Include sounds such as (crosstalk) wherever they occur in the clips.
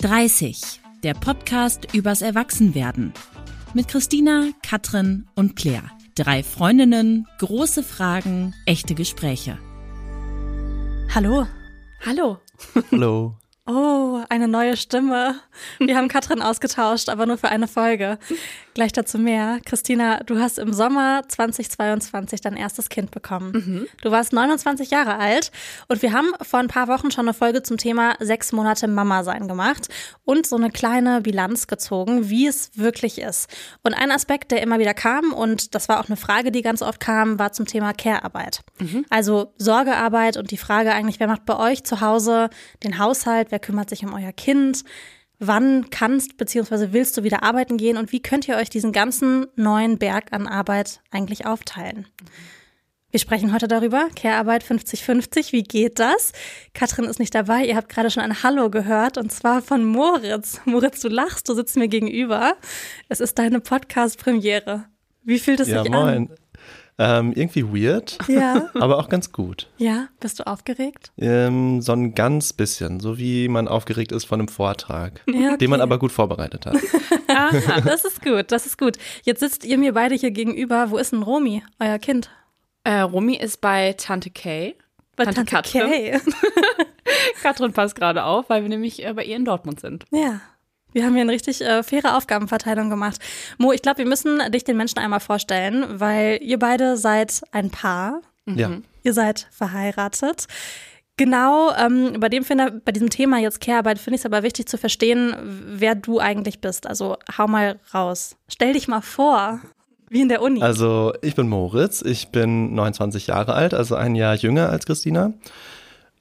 30, der Podcast übers Erwachsenwerden. Mit Christina, Katrin und Claire. Drei Freundinnen, große Fragen, echte Gespräche. Hallo. Hallo. Hallo. Oh, eine neue Stimme. Wir haben Katrin ausgetauscht, aber nur für eine Folge. Gleich dazu mehr. Christina, du hast im Sommer 2022 dein erstes Kind bekommen. Mhm. Du warst 29 Jahre alt und wir haben vor ein paar Wochen schon eine Folge zum Thema sechs Monate Mama sein gemacht und so eine kleine Bilanz gezogen, wie es wirklich ist. Und ein Aspekt, der immer wieder kam und das war auch eine Frage, die ganz oft kam, war zum Thema Care-Arbeit. Mhm. Also Sorgearbeit und die Frage eigentlich, wer macht bei euch zu Hause den Haushalt, wer kümmert sich um euer Kind? Wann kannst bzw. willst du wieder arbeiten gehen und wie könnt ihr euch diesen ganzen neuen Berg an Arbeit eigentlich aufteilen? Wir sprechen heute darüber, Care-Arbeit 50-50, wie geht das? Katrin ist nicht dabei, ihr habt gerade schon ein Hallo gehört und zwar von Moritz. Moritz, du lachst, du sitzt mir gegenüber. Es ist deine Podcast-Premiere. Wie fühlt es ja, sich moin. an? Ähm, irgendwie weird, Ja. (laughs) aber auch ganz gut. Ja, bist du aufgeregt? Ähm, so ein ganz bisschen, so wie man aufgeregt ist von einem Vortrag, Ja, okay. den man aber gut vorbereitet hat. (laughs) Aha, das ist gut, das ist gut. Jetzt sitzt ihr mir beide hier gegenüber. Wo ist denn Romy, euer Kind? Äh, Romy ist bei Tante Kay. Bei Tante Tante Katrin. Kay. (laughs) Katrin passt gerade auf, weil wir nämlich äh, bei ihr in Dortmund sind. Ja. Wir haben hier eine richtig äh, faire Aufgabenverteilung gemacht. Mo, ich glaube, wir müssen dich den Menschen einmal vorstellen, weil ihr beide seid ein Paar. Ja. Ihr seid verheiratet. Genau, ähm, bei dem bei diesem Thema jetzt Care-Arbeit finde ich es aber wichtig zu verstehen, wer du eigentlich bist. Also hau mal raus. Stell dich mal vor, wie in der Uni. Also ich bin Moritz, ich bin 29 Jahre alt, also ein Jahr jünger als Christina.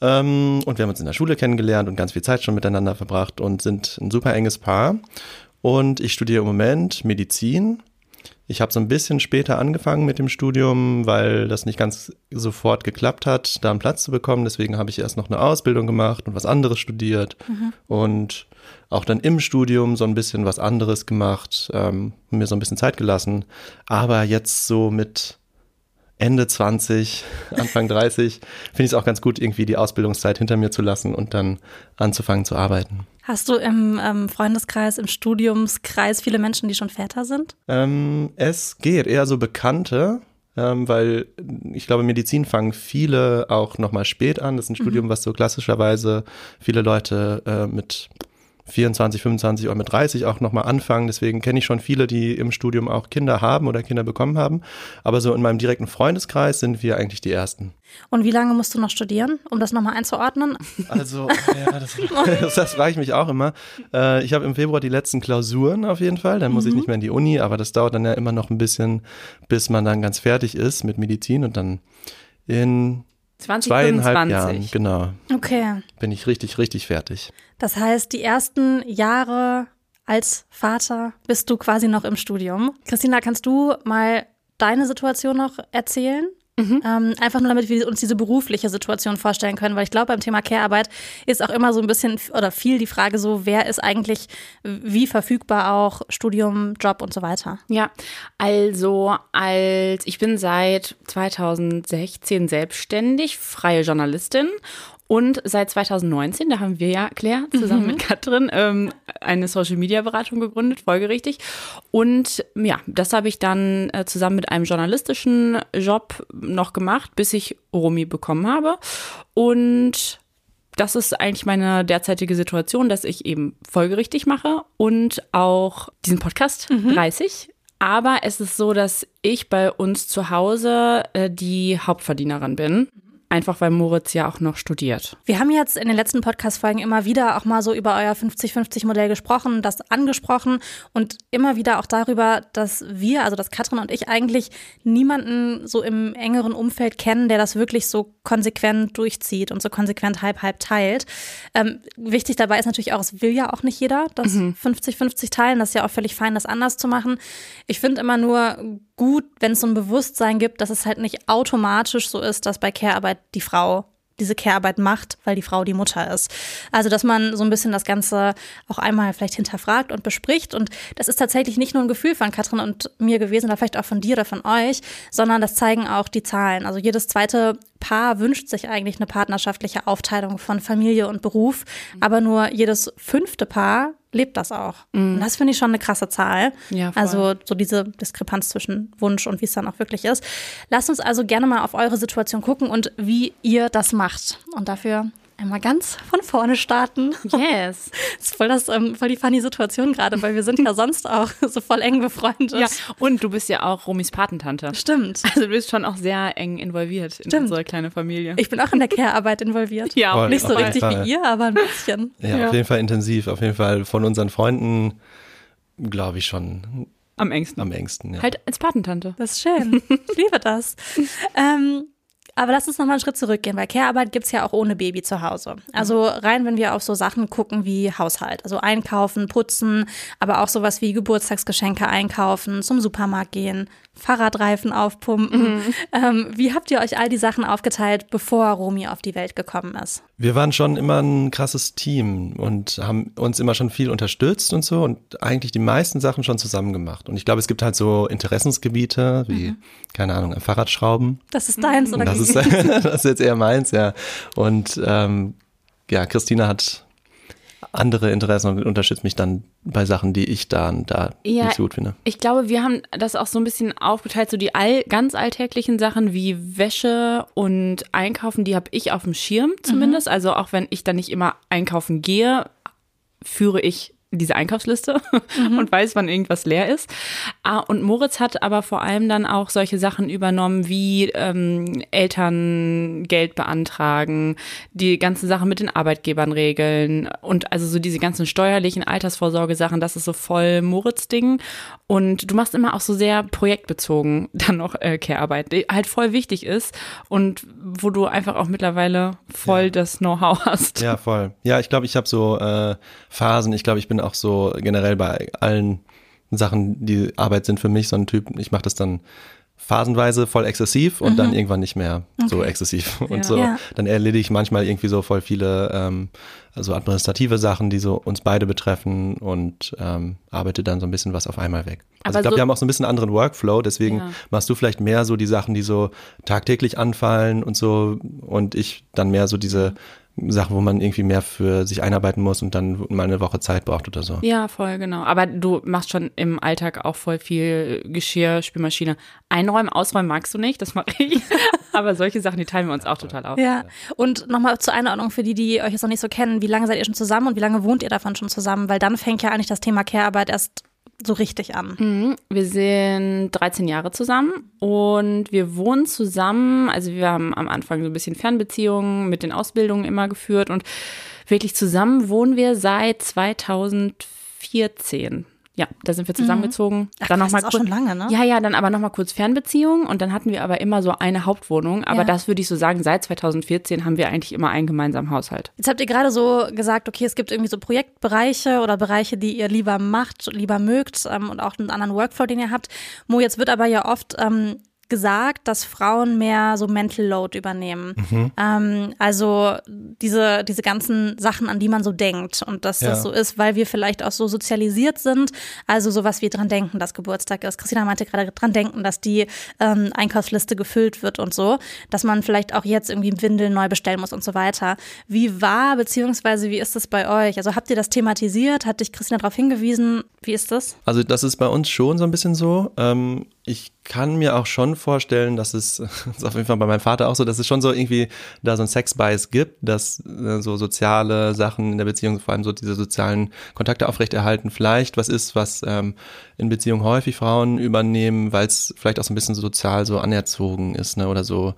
Ähm, und wir haben uns in der Schule kennengelernt und ganz viel Zeit schon miteinander verbracht und sind ein super enges Paar. Und ich studiere im Moment Medizin. Ich habe so ein bisschen später angefangen mit dem Studium, weil das nicht ganz sofort geklappt hat, da einen Platz zu bekommen. Deswegen habe ich erst noch eine Ausbildung gemacht und was anderes studiert und auch dann im Studium so ein bisschen was anderes gemacht, ähm, mir so ein bisschen Zeit gelassen. Aber jetzt so mit Ende 20, Anfang (laughs) 30 finde ich es auch ganz gut, irgendwie die Ausbildungszeit hinter mir zu lassen und dann anzufangen zu arbeiten. Hast du im ähm, Freundeskreis, im Studiumskreis viele Menschen, die schon Väter sind? Ähm, es geht eher so Bekannte, ähm, weil ich glaube, Medizin fangen viele auch nochmal spät an. Das ist ein Studium, was so klassischerweise viele Leute äh, mit 24, 25 oder mit 30 auch nochmal anfangen. Deswegen kenne ich schon viele, die im Studium auch Kinder haben oder Kinder bekommen haben. Aber so in meinem direkten Freundeskreis sind wir eigentlich die Ersten. Und wie lange musst du noch studieren, um das nochmal einzuordnen? Also, ja, (laughs) das, (laughs) das, das frage ich mich auch immer. Äh, ich habe im Februar die letzten Klausuren auf jeden Fall. Dann muss ich nicht mehr in die Uni, aber das dauert dann ja immer noch ein bisschen, bis man dann ganz fertig ist mit Medizin und dann in zweieinhalb Jahren, 2025. genau, Okay. bin ich richtig, richtig fertig. Das heißt, die ersten Jahre als Vater bist du quasi noch im Studium. Christina, kannst du mal deine Situation noch erzählen? Ähm, einfach nur, damit wir uns diese berufliche Situation vorstellen können, weil ich glaube, beim Thema Care-Arbeit ist auch immer so ein bisschen oder viel die Frage so, wer ist eigentlich wie verfügbar auch Studium, Job und so weiter. Ja, also als ich bin seit 2016 selbstständig, freie Journalistin und seit 2019, da haben wir ja, Claire, zusammen mit Katrin, ähm, eine Social-Media-Beratung gegründet, folgerichtig. Und ja, das habe ich dann äh, zusammen mit einem journalistischen Job noch gemacht, bis ich Romy bekommen habe. Und das ist eigentlich meine derzeitige Situation, dass ich eben folgerichtig mache und auch diesen Podcast 30. Aber es ist so, dass ich bei uns zu Hause äh, die Hauptverdienerin bin. Einfach weil Moritz ja auch noch studiert. Wir haben jetzt in den letzten Podcast-Folgen immer wieder auch mal so über euer 50-50-Modell gesprochen, das angesprochen und immer wieder auch darüber, dass wir, also dass Katrin und ich eigentlich niemanden so im engeren Umfeld kennen, der das wirklich so konsequent durchzieht und so konsequent halb-halb teilt. Ähm, wichtig dabei ist natürlich auch, es will ja auch nicht jeder das 50-50 teilen. Das ist ja auch völlig fein, das anders zu machen. Ich finde immer nur gut, wenn es so ein Bewusstsein gibt, dass es halt nicht automatisch so ist, dass bei Care-Arbeit die Frau diese Care-Arbeit macht, weil die Frau die Mutter ist. Also, dass man so ein bisschen das Ganze auch einmal vielleicht hinterfragt und bespricht. Und das ist tatsächlich nicht nur ein Gefühl von Katrin und mir gewesen, oder vielleicht auch von dir oder von euch, sondern das zeigen auch die Zahlen. Also jedes zweite Paar wünscht sich eigentlich eine partnerschaftliche Aufteilung von Familie und Beruf, aber nur jedes fünfte Paar lebt das auch. Mhm. Und das finde ich schon eine krasse Zahl. Ja, also so diese Diskrepanz zwischen Wunsch und wie es dann auch wirklich ist. Lasst uns also gerne mal auf eure Situation gucken und wie ihr das macht. Und dafür einmal ganz von vorne starten. Yes. Das (laughs) ist voll, das, ähm, voll die funny Situation gerade, weil wir sind ja sonst auch (laughs) so voll eng befreundet. Ja, und du bist ja auch Romis Patentante. Stimmt. Also du bist schon auch sehr eng involviert in Stimmt. unsere kleine Familie. Ich bin auch in der Care-Arbeit involviert. ja, voll, nicht so richtig wie ihr, aber ein bisschen. Ja, ja, auf jeden Fall intensiv. Auf jeden Fall von unseren Freunden, glaube ich schon. Am engsten. Am engsten, ja. Halt als Patentante. Das ist schön. Ich liebe das. (laughs) ähm, aber lass uns nochmal einen Schritt zurückgehen, weil Care-Arbeit gibt es ja auch ohne Baby zu Hause. Also rein, wenn wir auf so Sachen gucken wie Haushalt, also einkaufen, putzen, aber auch sowas wie Geburtstagsgeschenke einkaufen, zum Supermarkt gehen, Fahrradreifen aufpumpen. Mhm. Ähm, wie habt ihr euch all die Sachen aufgeteilt, bevor Romy auf die Welt gekommen ist? Wir waren schon immer ein krasses Team und haben uns immer schon viel unterstützt und so und eigentlich die meisten Sachen schon zusammen gemacht. Und ich glaube, es gibt halt so Interessensgebiete wie, mhm. keine Ahnung, Fahrradschrauben. Das ist deins oder das ist, (laughs) das ist jetzt eher meins, ja. Und ähm, ja, Christina hat andere Interessen und unterstützt mich dann bei Sachen, die ich dann da ja, nicht so gut finde. Ich glaube, wir haben das auch so ein bisschen aufgeteilt, so die all, ganz alltäglichen Sachen wie Wäsche und Einkaufen, die habe ich auf dem Schirm zumindest. Mhm. Also auch wenn ich dann nicht immer einkaufen gehe, führe ich diese Einkaufsliste (laughs) mhm. und weiß, wann irgendwas leer ist. Ah, und Moritz hat aber vor allem dann auch solche Sachen übernommen wie ähm, Eltern Geld beantragen, die ganzen Sachen mit den Arbeitgebern regeln und also so diese ganzen steuerlichen Altersvorsorgesachen, das ist so voll Moritz-Ding. Und du machst immer auch so sehr projektbezogen (laughs) dann noch äh, Care-Arbeit, die halt voll wichtig ist und wo du einfach auch mittlerweile voll ja. das Know-how hast. Ja, voll. Ja, ich glaube, ich habe so äh, Phasen. Ich glaube, ich bin auch so generell bei allen Sachen, die Arbeit sind für mich so ein Typ. Ich mache das dann phasenweise voll exzessiv und mhm. dann irgendwann nicht mehr okay. so exzessiv. (laughs) Und ja. so, ja. dann erledige ich manchmal irgendwie so voll viele ähm, also administrative Sachen, die so uns beide betreffen und ähm, arbeite dann so ein bisschen was auf einmal weg. Also Aber ich glaube, so wir haben auch so ein bisschen anderen Workflow, deswegen ja. machst du vielleicht mehr so die Sachen, die so tagtäglich anfallen und so und ich dann mehr so diese Sachen, wo man irgendwie mehr für sich einarbeiten muss und dann mal eine Woche Zeit braucht oder so. Ja, voll, genau. Aber du machst schon im Alltag auch voll viel Geschirr, Spülmaschine. Einräumen, ausräumen magst du nicht, das mache ich. (laughs) Aber solche Sachen, die teilen wir uns auch total auf. Ja, und nochmal zur Einordnung für die, die euch jetzt noch nicht so kennen. Wie lange seid ihr schon zusammen und wie lange wohnt ihr davon schon zusammen? Weil dann fängt ja eigentlich das Thema Care-Arbeit erst so richtig an? Mhm. Wir sind 13 Jahre zusammen und wir wohnen zusammen. Also wir haben am Anfang so ein bisschen Fernbeziehungen mit den Ausbildungen immer geführt und wirklich zusammen wohnen wir seit 2014. Ja, da sind wir mhm. zusammengezogen. Ach, dann noch mal das ist auch schon lange, ne? Ja, ja, dann aber noch mal kurz Fernbeziehung und dann hatten wir aber immer so eine Hauptwohnung. Aber ja. das würde ich so sagen, seit 2014 haben wir eigentlich immer einen gemeinsamen Haushalt. Jetzt habt ihr gerade so gesagt, okay, es gibt irgendwie so Projektbereiche oder Bereiche, die ihr lieber macht, lieber mögt ähm, und auch einen anderen Workflow, den ihr habt. Mo, jetzt wird aber ja oft ähm, gesagt, dass Frauen mehr so Mental Load übernehmen. Mhm. Ähm, also diese, diese ganzen Sachen, an die man so denkt und dass ja. das so ist, weil wir vielleicht auch so sozialisiert sind. Also sowas wie dran denken, dass Geburtstag ist. Christina meinte gerade dran denken, dass die ähm, Einkaufsliste gefüllt wird und so, dass man vielleicht auch jetzt irgendwie Windeln neu bestellen muss und so weiter. Wie war, beziehungsweise wie ist das bei euch? Also habt ihr das thematisiert? Hat dich Christina darauf hingewiesen? Wie ist das? Also das ist bei uns schon so ein bisschen so. Ähm, ich kann mir auch schon vorstellen, dass es, das (laughs) ist auf jeden Fall bei meinem Vater auch so, dass es schon so irgendwie da so ein Sex-Bias gibt, dass äh, so soziale Sachen in der Beziehung, vor allem so diese sozialen Kontakte aufrechterhalten, vielleicht was ist, was ähm, in Beziehungen häufig Frauen übernehmen, weil es vielleicht auch so ein bisschen sozial so anerzogen ist, ne, oder so,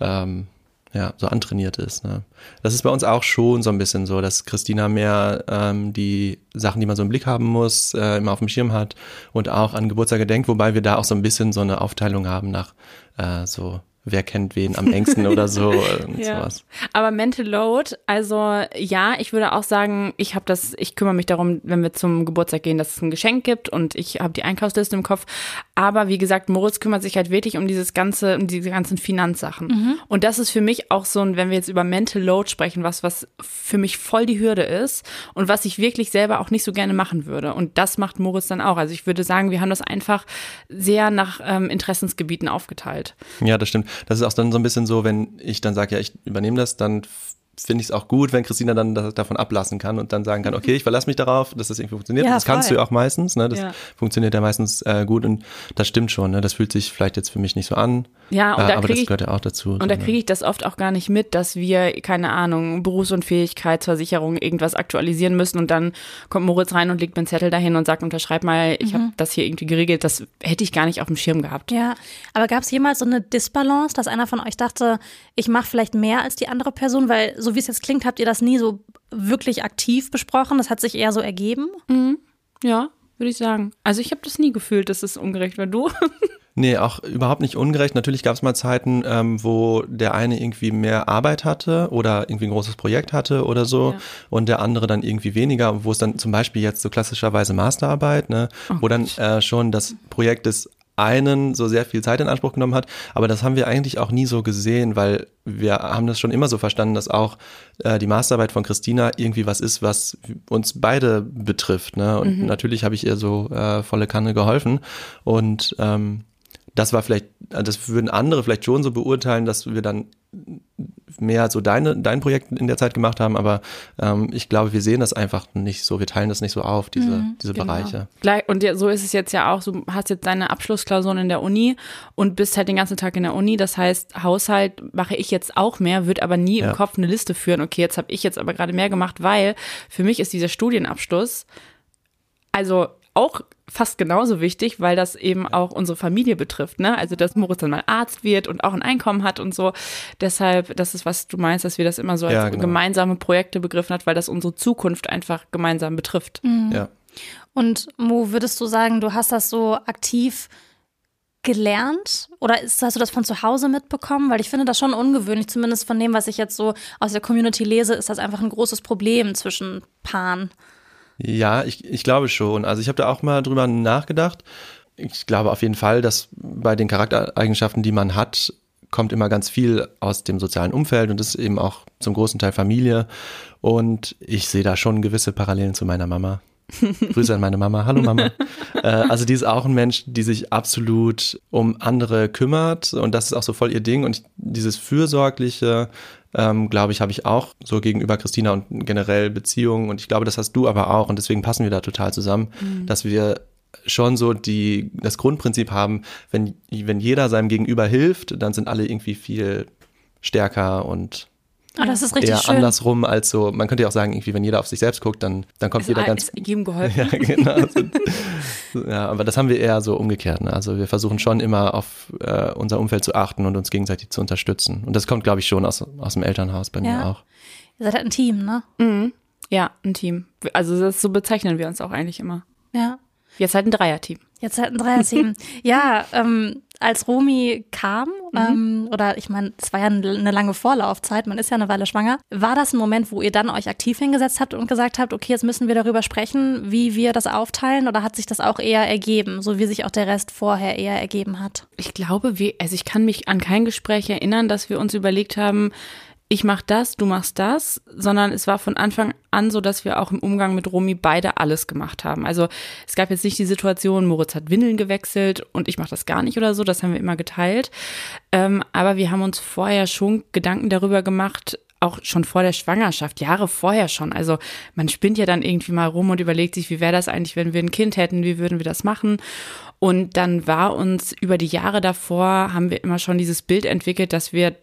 ähm, ja, so antrainiert ist. Ne? Das ist bei uns auch schon so ein bisschen so, dass Christina mehr ähm, die Sachen, die man so im Blick haben muss, äh, immer auf dem Schirm hat und auch an Geburtstage denkt, wobei wir da auch so ein bisschen so eine Aufteilung haben nach äh, so wer kennt wen am engsten oder so (laughs) und Ja. sowas. Aber Mental Load, also ja, ich würde auch sagen, ich habe das, ich kümmere mich darum, wenn wir zum Geburtstag gehen, dass es ein Geschenk gibt und ich habe die Einkaufsliste im Kopf. Aber wie gesagt, Moritz kümmert sich halt wirklich um dieses ganze, um diese ganzen Finanzsachen. Und das ist für mich auch so ein, wenn wir jetzt über Mental Load sprechen, was, was für mich voll die Hürde ist und was ich wirklich selber auch nicht so gerne machen würde. Und das macht Moritz dann auch. Also ich würde sagen, wir haben das einfach sehr nach ähm, Interessensgebieten aufgeteilt. Ja, das stimmt. Das ist auch dann so ein bisschen so, wenn ich dann sage, ja, ich übernehme das, dann finde ich es auch gut, wenn Christina dann das, davon ablassen kann und dann sagen kann, okay, ich verlasse mich darauf, dass das irgendwie funktioniert. Ja, das kannst voll. du ja auch meistens, ne? Das Ja. funktioniert ja meistens äh, gut und das stimmt schon, ne? Das fühlt sich vielleicht jetzt für mich nicht so an. Ja, und äh, da aber das ich- gehört ja auch dazu. Und da kriege ich das oft auch gar nicht mit, dass wir, keine Ahnung, Berufsunfähigkeitsversicherung irgendwas aktualisieren müssen und dann kommt Moritz rein und legt mir einen Zettel dahin und sagt, unterschreib mal, ich habe das hier irgendwie geregelt. Das hätte ich gar nicht auf dem Schirm gehabt. Ja, aber gab es jemals so eine Disbalance, dass einer von euch dachte, ich mache vielleicht mehr als die andere Person? Weil so wie es jetzt klingt, habt ihr das nie so wirklich aktiv besprochen. Das hat sich eher so ergeben. Ja, würde ich sagen. Also ich habe das nie gefühlt, dass es ungerecht war. Du? (laughs) Nee, auch überhaupt nicht ungerecht. Natürlich gab es mal Zeiten, ähm, wo der eine irgendwie mehr Arbeit hatte oder irgendwie ein großes Projekt hatte oder so Ja. und der andere dann irgendwie weniger, wo es dann zum Beispiel jetzt so klassischerweise Masterarbeit, ne, wo dann äh, schon das Projekt des einen so sehr viel Zeit in Anspruch genommen hat, aber das haben wir eigentlich auch nie so gesehen, weil wir haben das schon immer so verstanden, dass auch äh, die Masterarbeit von Christina irgendwie was ist, was uns beide betrifft. Ne? Und natürlich habe ich ihr so äh, volle Kanne geholfen und ähm, das war vielleicht, das würden andere vielleicht schon so beurteilen, dass wir dann mehr so deine, dein Projekt in der Zeit gemacht haben, aber ähm, ich glaube, wir sehen das einfach nicht so, wir teilen das nicht so auf, diese, diese Bereiche. Gleich- Und ja, so ist es jetzt ja auch. Du hast jetzt deine Abschlussklausuren in der Uni und bist halt den ganzen Tag in der Uni. Das heißt, Haushalt mache ich jetzt auch mehr, wird aber nie Ja. im Kopf eine Liste führen. Okay, jetzt habe ich jetzt aber gerade mehr gemacht, weil für mich ist dieser Studienabschluss also auch fast genauso wichtig, weil das eben auch unsere Familie betrifft, ne? Also dass Moritz dann mal Arzt wird und auch ein Einkommen hat und so. Deshalb, das ist, was du meinst, dass wir das immer so als Ja, genau. gemeinsame Projekte begriffen hat, weil das unsere Zukunft einfach gemeinsam betrifft. Ja. Und Mo, würdest du sagen, du hast das so aktiv gelernt oder ist, hast du das von zu Hause mitbekommen? Weil ich finde das schon ungewöhnlich, zumindest von dem, was ich jetzt so aus der Community lese, ist das einfach ein großes Problem zwischen Paaren. Ja, ich, ich glaube schon. Also ich habe da auch mal drüber nachgedacht. Ich glaube auf jeden Fall, dass bei den Charaktereigenschaften, die man hat, kommt immer ganz viel aus dem sozialen Umfeld und das ist eben auch zum großen Teil Familie. Und ich sehe da schon gewisse Parallelen zu meiner Mama. (laughs) Grüße an meine Mama. Hallo Mama. äh, also die ist auch ein Mensch, die sich absolut um andere kümmert und das ist auch so voll ihr Ding. Und ich, dieses fürsorgliche, ähm, glaube ich, habe ich auch so gegenüber Christina und generell Beziehungen. Und ich glaube, das hast du aber auch. Und deswegen passen wir da total zusammen, dass wir schon so die, das Grundprinzip haben, wenn, wenn jeder seinem Gegenüber hilft, dann sind alle irgendwie viel stärker und Oh, das ist richtig eher schön. andersrum als so, man könnte ja auch sagen, irgendwie, wenn jeder auf sich selbst guckt, dann, dann kommt Also jeder ganz ist jedem geholfen. (laughs) ja, genau. (laughs) Also, ja, aber das haben wir eher so umgekehrt. Ne? Also wir versuchen schon immer auf äh, unser Umfeld zu achten und uns gegenseitig zu unterstützen. Und das kommt, glaube ich, schon aus, aus dem Elternhaus bei mir Ja. auch. Ihr seid halt ein Team, ne? Ja, ein Team. Also das, so bezeichnen wir uns auch eigentlich immer. Ja. Jetzt halt ein Dreierteam. Jetzt halt ein Dreierteam. (laughs) ja, ähm, als Romy kam, ähm, oder ich meine, es war ja eine lange Vorlaufzeit, man ist ja eine Weile schwanger, war das ein Moment, wo ihr dann euch aktiv hingesetzt habt und gesagt habt, okay, jetzt müssen wir darüber sprechen, wie wir das aufteilen, oder hat sich das auch eher ergeben, so wie sich auch der Rest vorher eher ergeben hat? Ich glaube, wir, also ich kann mich an kein Gespräch erinnern, dass wir uns überlegt haben, ich mach das, du machst das, sondern es war von Anfang an so, dass wir auch im Umgang mit Romy beide alles gemacht haben. Also es gab jetzt nicht die Situation, Moritz hat Windeln gewechselt und ich mache das gar nicht oder so, das haben wir immer geteilt. Ähm, aber wir haben uns vorher schon Gedanken darüber gemacht, auch schon vor der Schwangerschaft, Jahre vorher schon. Also man spinnt ja dann irgendwie mal rum und überlegt sich, wie wäre das eigentlich, wenn wir ein Kind hätten, wie würden wir das machen? Und dann war uns über die Jahre davor, haben wir immer schon dieses Bild entwickelt, dass wir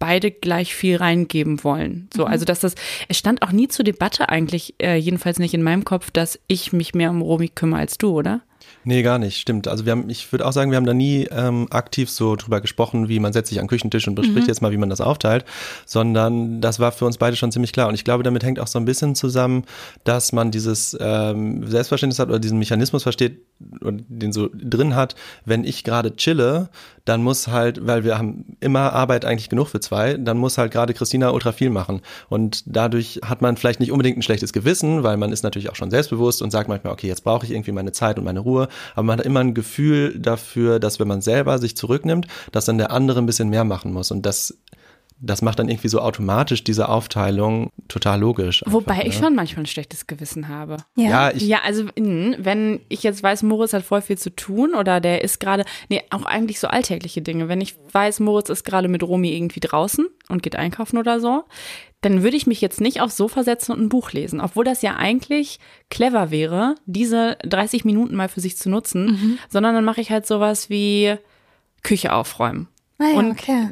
beide gleich viel reingeben wollen. So, also dass das, es stand auch nie zur Debatte eigentlich, äh, jedenfalls nicht in meinem Kopf, dass ich mich mehr um Romy kümmere als du, oder? Nee, gar nicht, stimmt. Also wir haben, ich würde auch sagen, wir haben da nie ähm, aktiv so drüber gesprochen, wie man setzt sich an den Küchentisch und bespricht mhm. jetzt mal, wie man das aufteilt, sondern das war für uns beide schon ziemlich klar. Und ich glaube, damit hängt auch so ein bisschen zusammen, dass man dieses ähm, Selbstverständnis hat oder diesen Mechanismus versteht und den so drin hat, wenn ich gerade chille, dann muss halt, weil wir haben immer Arbeit eigentlich genug für zwei, dann muss halt gerade Christina ultra viel machen. Und dadurch hat man vielleicht nicht unbedingt ein schlechtes Gewissen, weil man ist natürlich auch schon selbstbewusst und sagt manchmal, okay, jetzt brauche ich irgendwie meine Zeit und meine Ruhe. Aber man hat immer ein Gefühl dafür, dass wenn man selber sich zurücknimmt, dass dann der andere ein bisschen mehr machen muss. Und das das macht dann irgendwie so automatisch diese Aufteilung total logisch. Einfach, Wobei ne? ich schon manchmal ein schlechtes Gewissen habe. Ja, ja, ich, ja, also wenn ich jetzt weiß, Moritz hat voll viel zu tun oder der ist gerade, nee, auch eigentlich so alltägliche Dinge. Wenn ich weiß, Moritz ist gerade mit Romy irgendwie draußen und geht einkaufen oder so, dann würde ich mich jetzt nicht aufs Sofa setzen und ein Buch lesen, obwohl das ja eigentlich clever wäre, diese 30 Minuten mal für sich zu nutzen, mhm. sondern dann mache ich halt sowas wie Küche aufräumen. Ah ja, und okay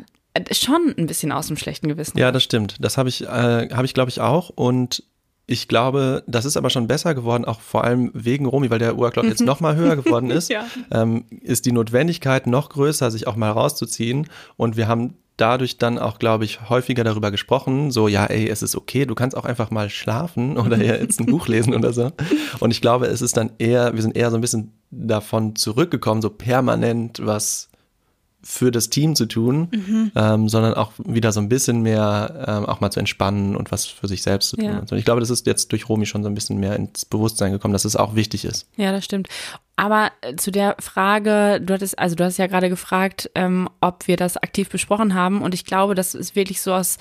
schon ein bisschen aus dem schlechten Gewissen. Ja, das stimmt. Das habe ich, äh, habe ich glaube ich auch. Und ich glaube, das ist aber schon besser geworden, auch vor allem wegen Romy, weil der Workload jetzt noch mal höher geworden ist. (laughs) ja. ähm, ist die Notwendigkeit noch größer, sich auch mal rauszuziehen. Und wir haben dadurch dann auch, glaube ich, häufiger darüber gesprochen, so, ja, ey, es ist okay, du kannst auch einfach mal schlafen (laughs) oder jetzt ein Buch (laughs) lesen oder so. Und ich glaube, es ist dann eher, wir sind eher so ein bisschen davon zurückgekommen, so permanent was für das Team zu tun, mhm. ähm, sondern auch wieder so ein bisschen mehr ähm, auch mal zu entspannen und was für sich selbst zu tun. Ja. Und ich glaube, das ist jetzt durch Romy schon so ein bisschen mehr ins Bewusstsein gekommen, dass es auch wichtig ist. Ja, das stimmt. Aber äh, zu der Frage, du hattest, also du hast ja gerade gefragt, ähm, ob wir das aktiv besprochen haben. Und ich glaube, das ist wirklich so aus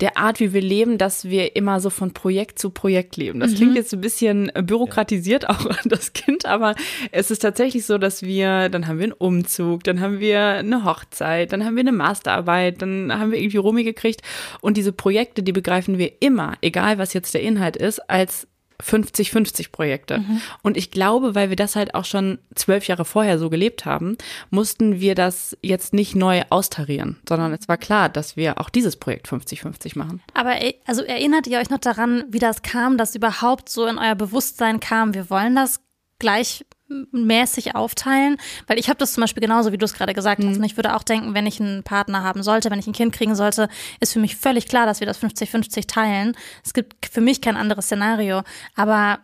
der Art, wie wir leben, dass wir immer so von Projekt zu Projekt leben. Das mhm. klingt jetzt ein bisschen bürokratisiert (laughs) auch an das Kind, aber es ist tatsächlich so, dass wir, dann haben wir einen Umzug, dann haben wir eine Hochzeit, dann haben wir eine Masterarbeit, dann haben wir irgendwie Romy gekriegt und diese Projekte, die begreifen wir immer, egal was jetzt der Inhalt ist, als 50-50 Projekte. Mhm. Und ich glaube, weil wir das halt auch schon zwölf Jahre vorher so gelebt haben, mussten wir das jetzt nicht neu austarieren, sondern es war klar, dass wir auch dieses Projekt 50-50 machen. Aber also erinnert ihr euch noch daran, wie das kam, dass überhaupt so in euer Bewusstsein kam, wir wollen das gleich mäßig aufteilen, weil ich habe das zum Beispiel genauso, wie du es gerade gesagt mhm. hast. Und ich würde auch denken, wenn ich einen Partner haben sollte, wenn ich ein Kind kriegen sollte, ist für mich völlig klar, dass wir das 50-50 teilen. Es gibt für mich kein anderes Szenario. Aber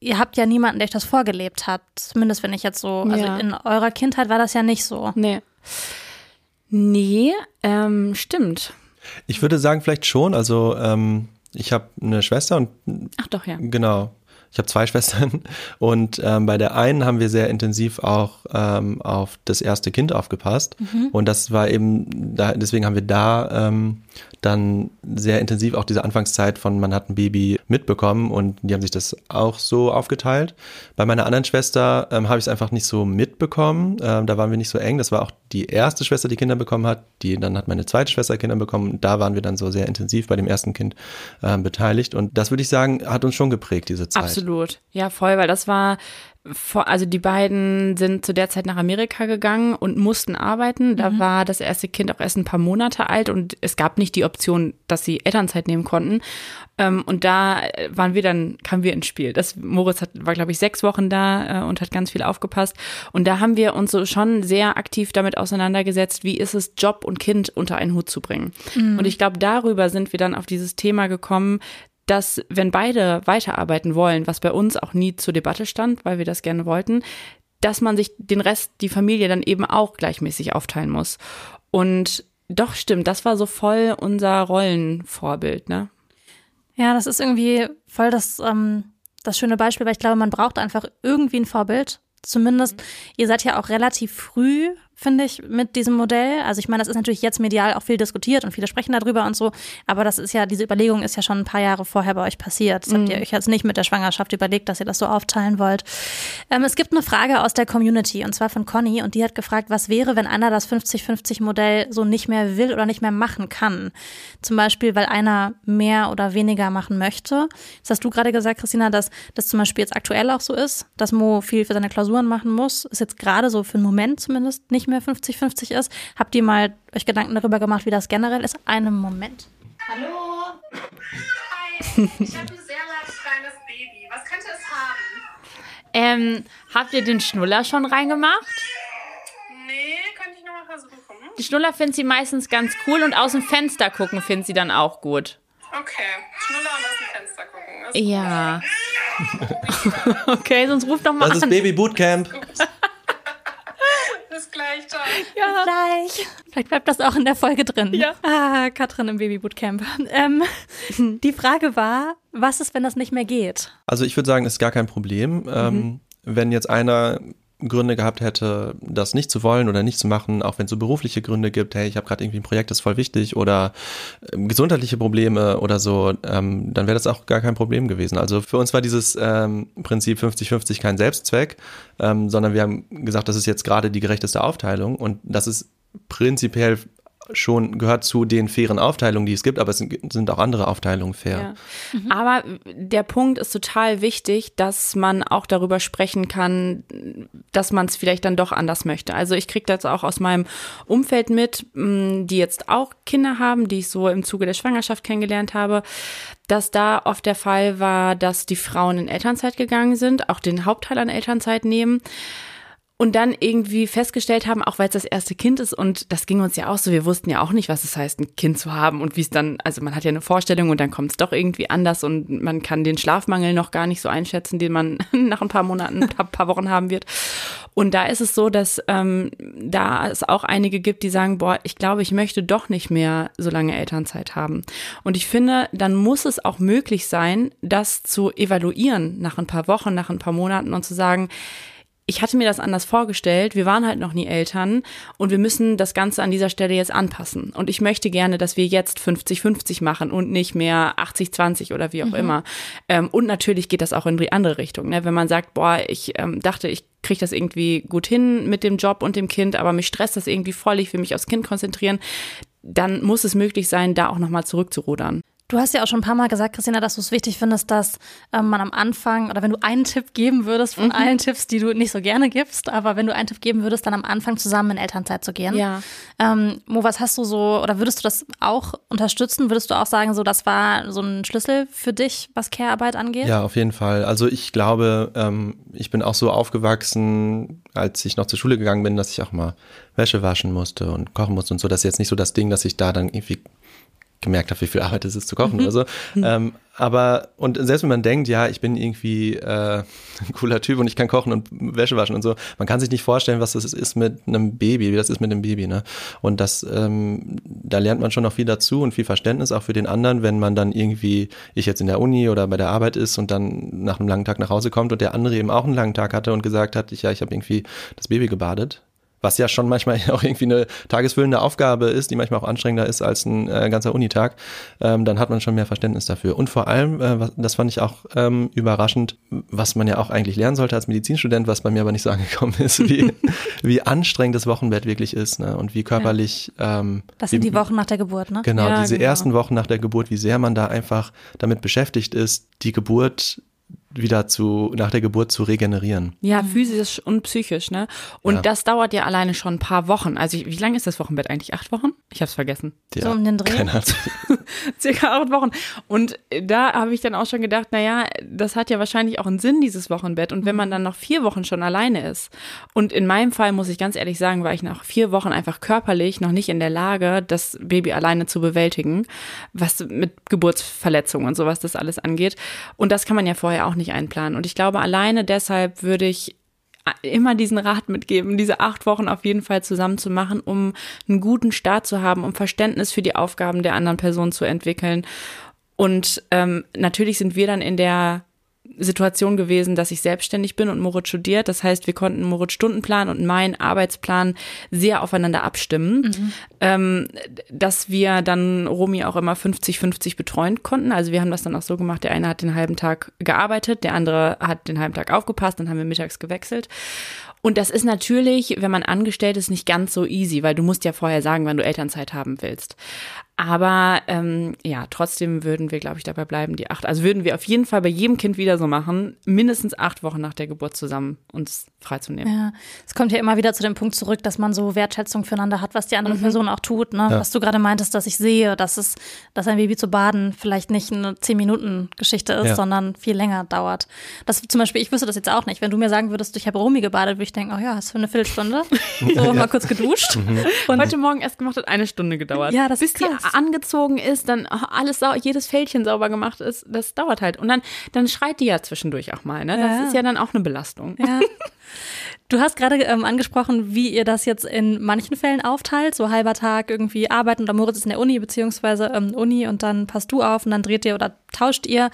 ihr habt ja niemanden, der euch das vorgelebt hat. Zumindest wenn ich jetzt so, also ja. in eurer Kindheit war das ja nicht so. Nee. Nee, ähm, stimmt. Ich würde sagen, vielleicht schon. Also ähm, ich habe eine Schwester und Ach doch, ja. Genau. Ich habe zwei (laughs) Schwestern und ähm, bei der einen haben wir sehr intensiv auch ähm, auf das erste Kind aufgepasst mhm. und das war eben, da, deswegen haben wir da ähm, dann sehr intensiv auch diese Anfangszeit von man hat ein Baby mitbekommen und die haben sich das auch so aufgeteilt. Bei meiner anderen Schwester ähm, habe ich es einfach nicht so mitbekommen, ähm, da waren wir nicht so eng. Das war auch die erste Schwester, die Kinder bekommen hat. Die dann hat meine zweite Schwester Kinder bekommen. Da waren wir dann so sehr intensiv bei dem ersten Kind ähm, beteiligt und das würde ich sagen hat uns schon geprägt diese Zeit. Absolut, ja voll, weil das war also die beiden sind zu der Zeit nach Amerika gegangen und mussten arbeiten. Da mhm. war das erste Kind auch erst ein paar Monate alt und es gab nicht die Option, dass sie Elternzeit nehmen konnten. Ähm, und da waren wir dann, kamen wir ins Spiel. Das, Moritz hat, war, glaube ich, sechs Wochen da äh, und hat ganz viel aufgepasst. Und da haben wir uns so schon sehr aktiv damit auseinandergesetzt, wie ist es, Job und Kind unter einen Hut zu bringen. Mhm. Und ich glaube, darüber sind wir dann auf dieses Thema gekommen, dass wenn beide weiterarbeiten wollen, was bei uns auch nie zur Debatte stand, weil wir das gerne wollten, dass man sich den Rest, die Familie dann eben auch gleichmäßig aufteilen muss. Und doch stimmt, das war so voll unser Rollenvorbild, ne? Ja, das ist irgendwie voll das, ähm, das schöne Beispiel, weil ich glaube, man braucht einfach irgendwie ein Vorbild. Zumindest, ihr seid ja auch relativ früh finde ich, mit diesem Modell. Also ich meine, das ist natürlich jetzt medial auch viel diskutiert und viele sprechen darüber und so, aber das ist ja, diese Überlegung ist ja schon ein paar Jahre vorher bei euch passiert. Das mhm. habt ihr euch jetzt nicht mit der Schwangerschaft überlegt, dass ihr das so aufteilen wollt. Ähm, es gibt eine Frage aus der Community und zwar von Conny und die hat gefragt, was wäre, wenn einer das 50-50-Modell so nicht mehr will oder nicht mehr machen kann? Zum Beispiel, weil einer mehr oder weniger machen möchte. Das hast du gerade gesagt, Christina, dass das zum Beispiel jetzt aktuell auch so ist, dass Mo viel für seine Klausuren machen muss. Ist jetzt gerade so für einen Moment zumindest nicht mehr 50-50 ist. Habt ihr mal euch Gedanken darüber gemacht, wie das generell ist? Einen Moment. Hallo. Hi. Ich habe ein sehr kleines Baby. Was könnte es haben? Ähm, habt ihr den Schnuller schon reingemacht? Nee, kann ich nochmal versuchen. Die Schnuller findet sie meistens ganz cool und aus dem Fenster gucken findet sie dann auch gut. Okay, Schnuller und aus dem Fenster gucken. Das ist Ja. (laughs) okay, sonst ruf doch mal Das ist an. Baby Bootcamp. Bis gleich, ciao. Gleich. Vielleicht bleibt das auch in der Folge drin. Ja. Ah, Katrin im Babybootcamp. Ähm, (laughs) die Frage war, was ist, wenn das nicht mehr geht? Also ich würde sagen, ist gar kein Problem. Ähm, wenn jetzt einer Gründe gehabt hätte, das nicht zu wollen oder nicht zu machen, auch wenn es so berufliche Gründe gibt, hey, ich habe gerade irgendwie ein Projekt, das ist voll wichtig oder ähm, gesundheitliche Probleme oder so, ähm, dann wäre das auch gar kein Problem gewesen. Also für uns war dieses ähm, Prinzip 50-50 kein Selbstzweck, ähm, sondern wir haben gesagt, das ist jetzt gerade die gerechteste Aufteilung und das ist prinzipiell schon gehört zu den fairen Aufteilungen, die es gibt, aber es sind, auch andere Aufteilungen fair. Ja. Aber der Punkt ist total wichtig, dass man auch darüber sprechen kann, dass man es vielleicht dann doch anders möchte. Also ich kriege das auch aus meinem Umfeld mit, mh, die jetzt auch Kinder haben, die ich so im Zuge der Schwangerschaft kennengelernt habe, dass da oft der Fall war, dass die Frauen in Elternzeit gegangen sind, auch den Hauptteil an Elternzeit nehmen und dann irgendwie festgestellt haben, auch weil es das erste Kind ist und das ging uns ja auch so, wir wussten ja auch nicht, was es heißt, ein Kind zu haben und wie es dann, also man hat ja eine Vorstellung und dann kommt es doch irgendwie anders und man kann den Schlafmangel noch gar nicht so einschätzen, den man (laughs) nach ein paar Monaten, ein paar Wochen haben wird. Und da ist es so, dass ähm, da es auch einige gibt, die sagen, boah, ich glaube, ich möchte doch nicht mehr so lange Elternzeit haben. Und ich finde, dann muss es auch möglich sein, das zu evaluieren nach ein paar Wochen, nach ein paar Monaten und zu sagen, ich hatte mir das anders vorgestellt. Wir waren halt noch nie Eltern und wir müssen das Ganze an dieser Stelle jetzt anpassen. Und ich möchte gerne, dass wir jetzt 50-50 machen und nicht mehr 80-20 oder wie auch immer. Ähm, und natürlich geht das auch in die andere Richtung. Ne? Wenn man sagt, boah, ich ähm, dachte, ich kriege das irgendwie gut hin mit dem Job und dem Kind, aber mich stresst das irgendwie voll, ich will mich aufs Kind konzentrieren, dann muss es möglich sein, da auch nochmal zurückzurudern. Du hast ja auch schon ein paar Mal gesagt, Christina, dass du es wichtig findest, dass ähm, man am Anfang oder wenn du einen Tipp geben würdest von allen Tipps, die du nicht so gerne gibst, aber wenn du einen Tipp geben würdest, dann am Anfang zusammen in Elternzeit zu gehen. Ja. Ähm, Mo, was hast du so oder würdest du das auch unterstützen? Würdest du auch sagen, so das war so ein Schlüssel für dich, was Care-Arbeit angeht? Ja, auf jeden Fall. Also ich glaube, ähm, ich bin auch so aufgewachsen, als ich noch zur Schule gegangen bin, dass ich auch mal Wäsche waschen musste und kochen musste und so. Das ist jetzt nicht so das Ding, dass ich da dann irgendwie gemerkt habe, wie viel Arbeit es ist zu kochen oder so. Ähm, aber, und selbst wenn man denkt, ja, ich bin irgendwie äh, ein cooler Typ und ich kann kochen und Wäsche waschen und so, man kann sich nicht vorstellen, was das ist mit einem Baby, wie das ist mit einem Baby, ne? Und das, ähm, da lernt man schon noch viel dazu und viel Verständnis auch für den anderen, wenn man dann irgendwie, ich jetzt in der Uni oder bei der Arbeit ist und dann nach einem langen Tag nach Hause kommt und der andere eben auch einen langen Tag hatte und gesagt hat, ich, ja, ich habe irgendwie das Baby gebadet was ja schon manchmal (laughs) auch irgendwie eine tagesfüllende Aufgabe ist, die manchmal auch anstrengender ist als ein äh, ganzer Unitag, ähm, dann hat man schon mehr Verständnis dafür. Und vor allem, äh, was, das fand ich auch ähm, überraschend, was man ja auch eigentlich lernen sollte als Medizinstudent, was bei mir aber nicht so (laughs) angekommen ist, wie, (laughs) wie anstrengend das Wochenbett wirklich ist ne? und wie körperlich. Ähm, Das wie, sind die Wochen nach der Geburt, ne? Genau, Ja, diese genau. ersten Wochen nach der Geburt, wie sehr man da einfach damit beschäftigt ist, die Geburt wieder zu, nach der Geburt zu regenerieren. Ja, physisch und psychisch, ne? Und Ja. das dauert ja alleine schon ein paar Wochen. Also ich, wie lange ist das Wochenbett eigentlich? Acht Wochen? Ich hab's vergessen. Ja, So um den Dreh? Keine Ahnung. (laughs) Circa acht Wochen. Und da habe ich dann auch schon gedacht, naja, das hat ja wahrscheinlich auch einen Sinn, dieses Wochenbett. Und wenn man dann noch vier Wochen schon alleine ist. Und in meinem Fall muss ich ganz ehrlich sagen, war ich nach vier Wochen einfach körperlich noch nicht in der Lage, das Baby alleine zu bewältigen, was mit Geburtsverletzungen und sowas das alles angeht. Und das kann man ja vorher auch nicht einplanen. Und ich glaube, alleine deshalb würde ich immer diesen Rat mitgeben, diese acht Wochen auf jeden Fall zusammen zu machen, um einen guten Start zu haben, um Verständnis für die Aufgaben der anderen Person zu entwickeln. Und ähm, natürlich sind wir dann in der Situation gewesen, dass ich selbstständig bin und Moritz studiert. Das heißt, wir konnten Moritz Stundenplan und meinen Arbeitsplan sehr aufeinander abstimmen, ähm, dass wir dann Romy auch immer 50-50 betreuen konnten. Also wir haben das dann auch so gemacht, der eine hat den halben Tag gearbeitet, der andere hat den halben Tag aufgepasst, dann haben wir mittags gewechselt. Und das ist natürlich, wenn man angestellt ist, nicht ganz so easy, weil du musst ja vorher sagen, wann du Elternzeit haben willst. Aber ähm, ja, trotzdem würden wir, glaube ich, dabei bleiben, die acht. Also würden wir auf jeden Fall bei jedem Kind wieder so machen, mindestens acht Wochen nach der Geburt zusammen uns freizunehmen. Ja, es kommt ja immer wieder zu dem Punkt zurück, dass man so Wertschätzung füreinander hat, was die andere Person auch tut. Ne? Ja. Was du gerade meintest, dass ich sehe, dass es, dass ein Baby zu baden vielleicht nicht eine zehn Minuten Geschichte ist, Ja. sondern viel länger dauert. Das zum Beispiel, ich wüsste das jetzt auch nicht. Wenn du mir sagen würdest, ich habe Romy gebadet, würde ich denken, oh ja, hast du eine Viertelstunde, (laughs) so mal kurz geduscht. Und Heute Morgen erst gemacht hat eine Stunde gedauert. Ja, das Bis ist die angezogen ist, dann alles jedes Fältchen sauber gemacht ist, das dauert halt. Und dann, dann schreit die ja zwischendurch auch mal. Ne? Das ist ja dann auch eine Belastung. Ja. (laughs) Du hast gerade ähm, angesprochen, wie ihr das jetzt in manchen Fällen aufteilt. So halber Tag irgendwie arbeiten oder Moritz ist in der Uni, beziehungsweise ähm, Uni und dann passt du auf und dann dreht ihr oder tauscht ihr.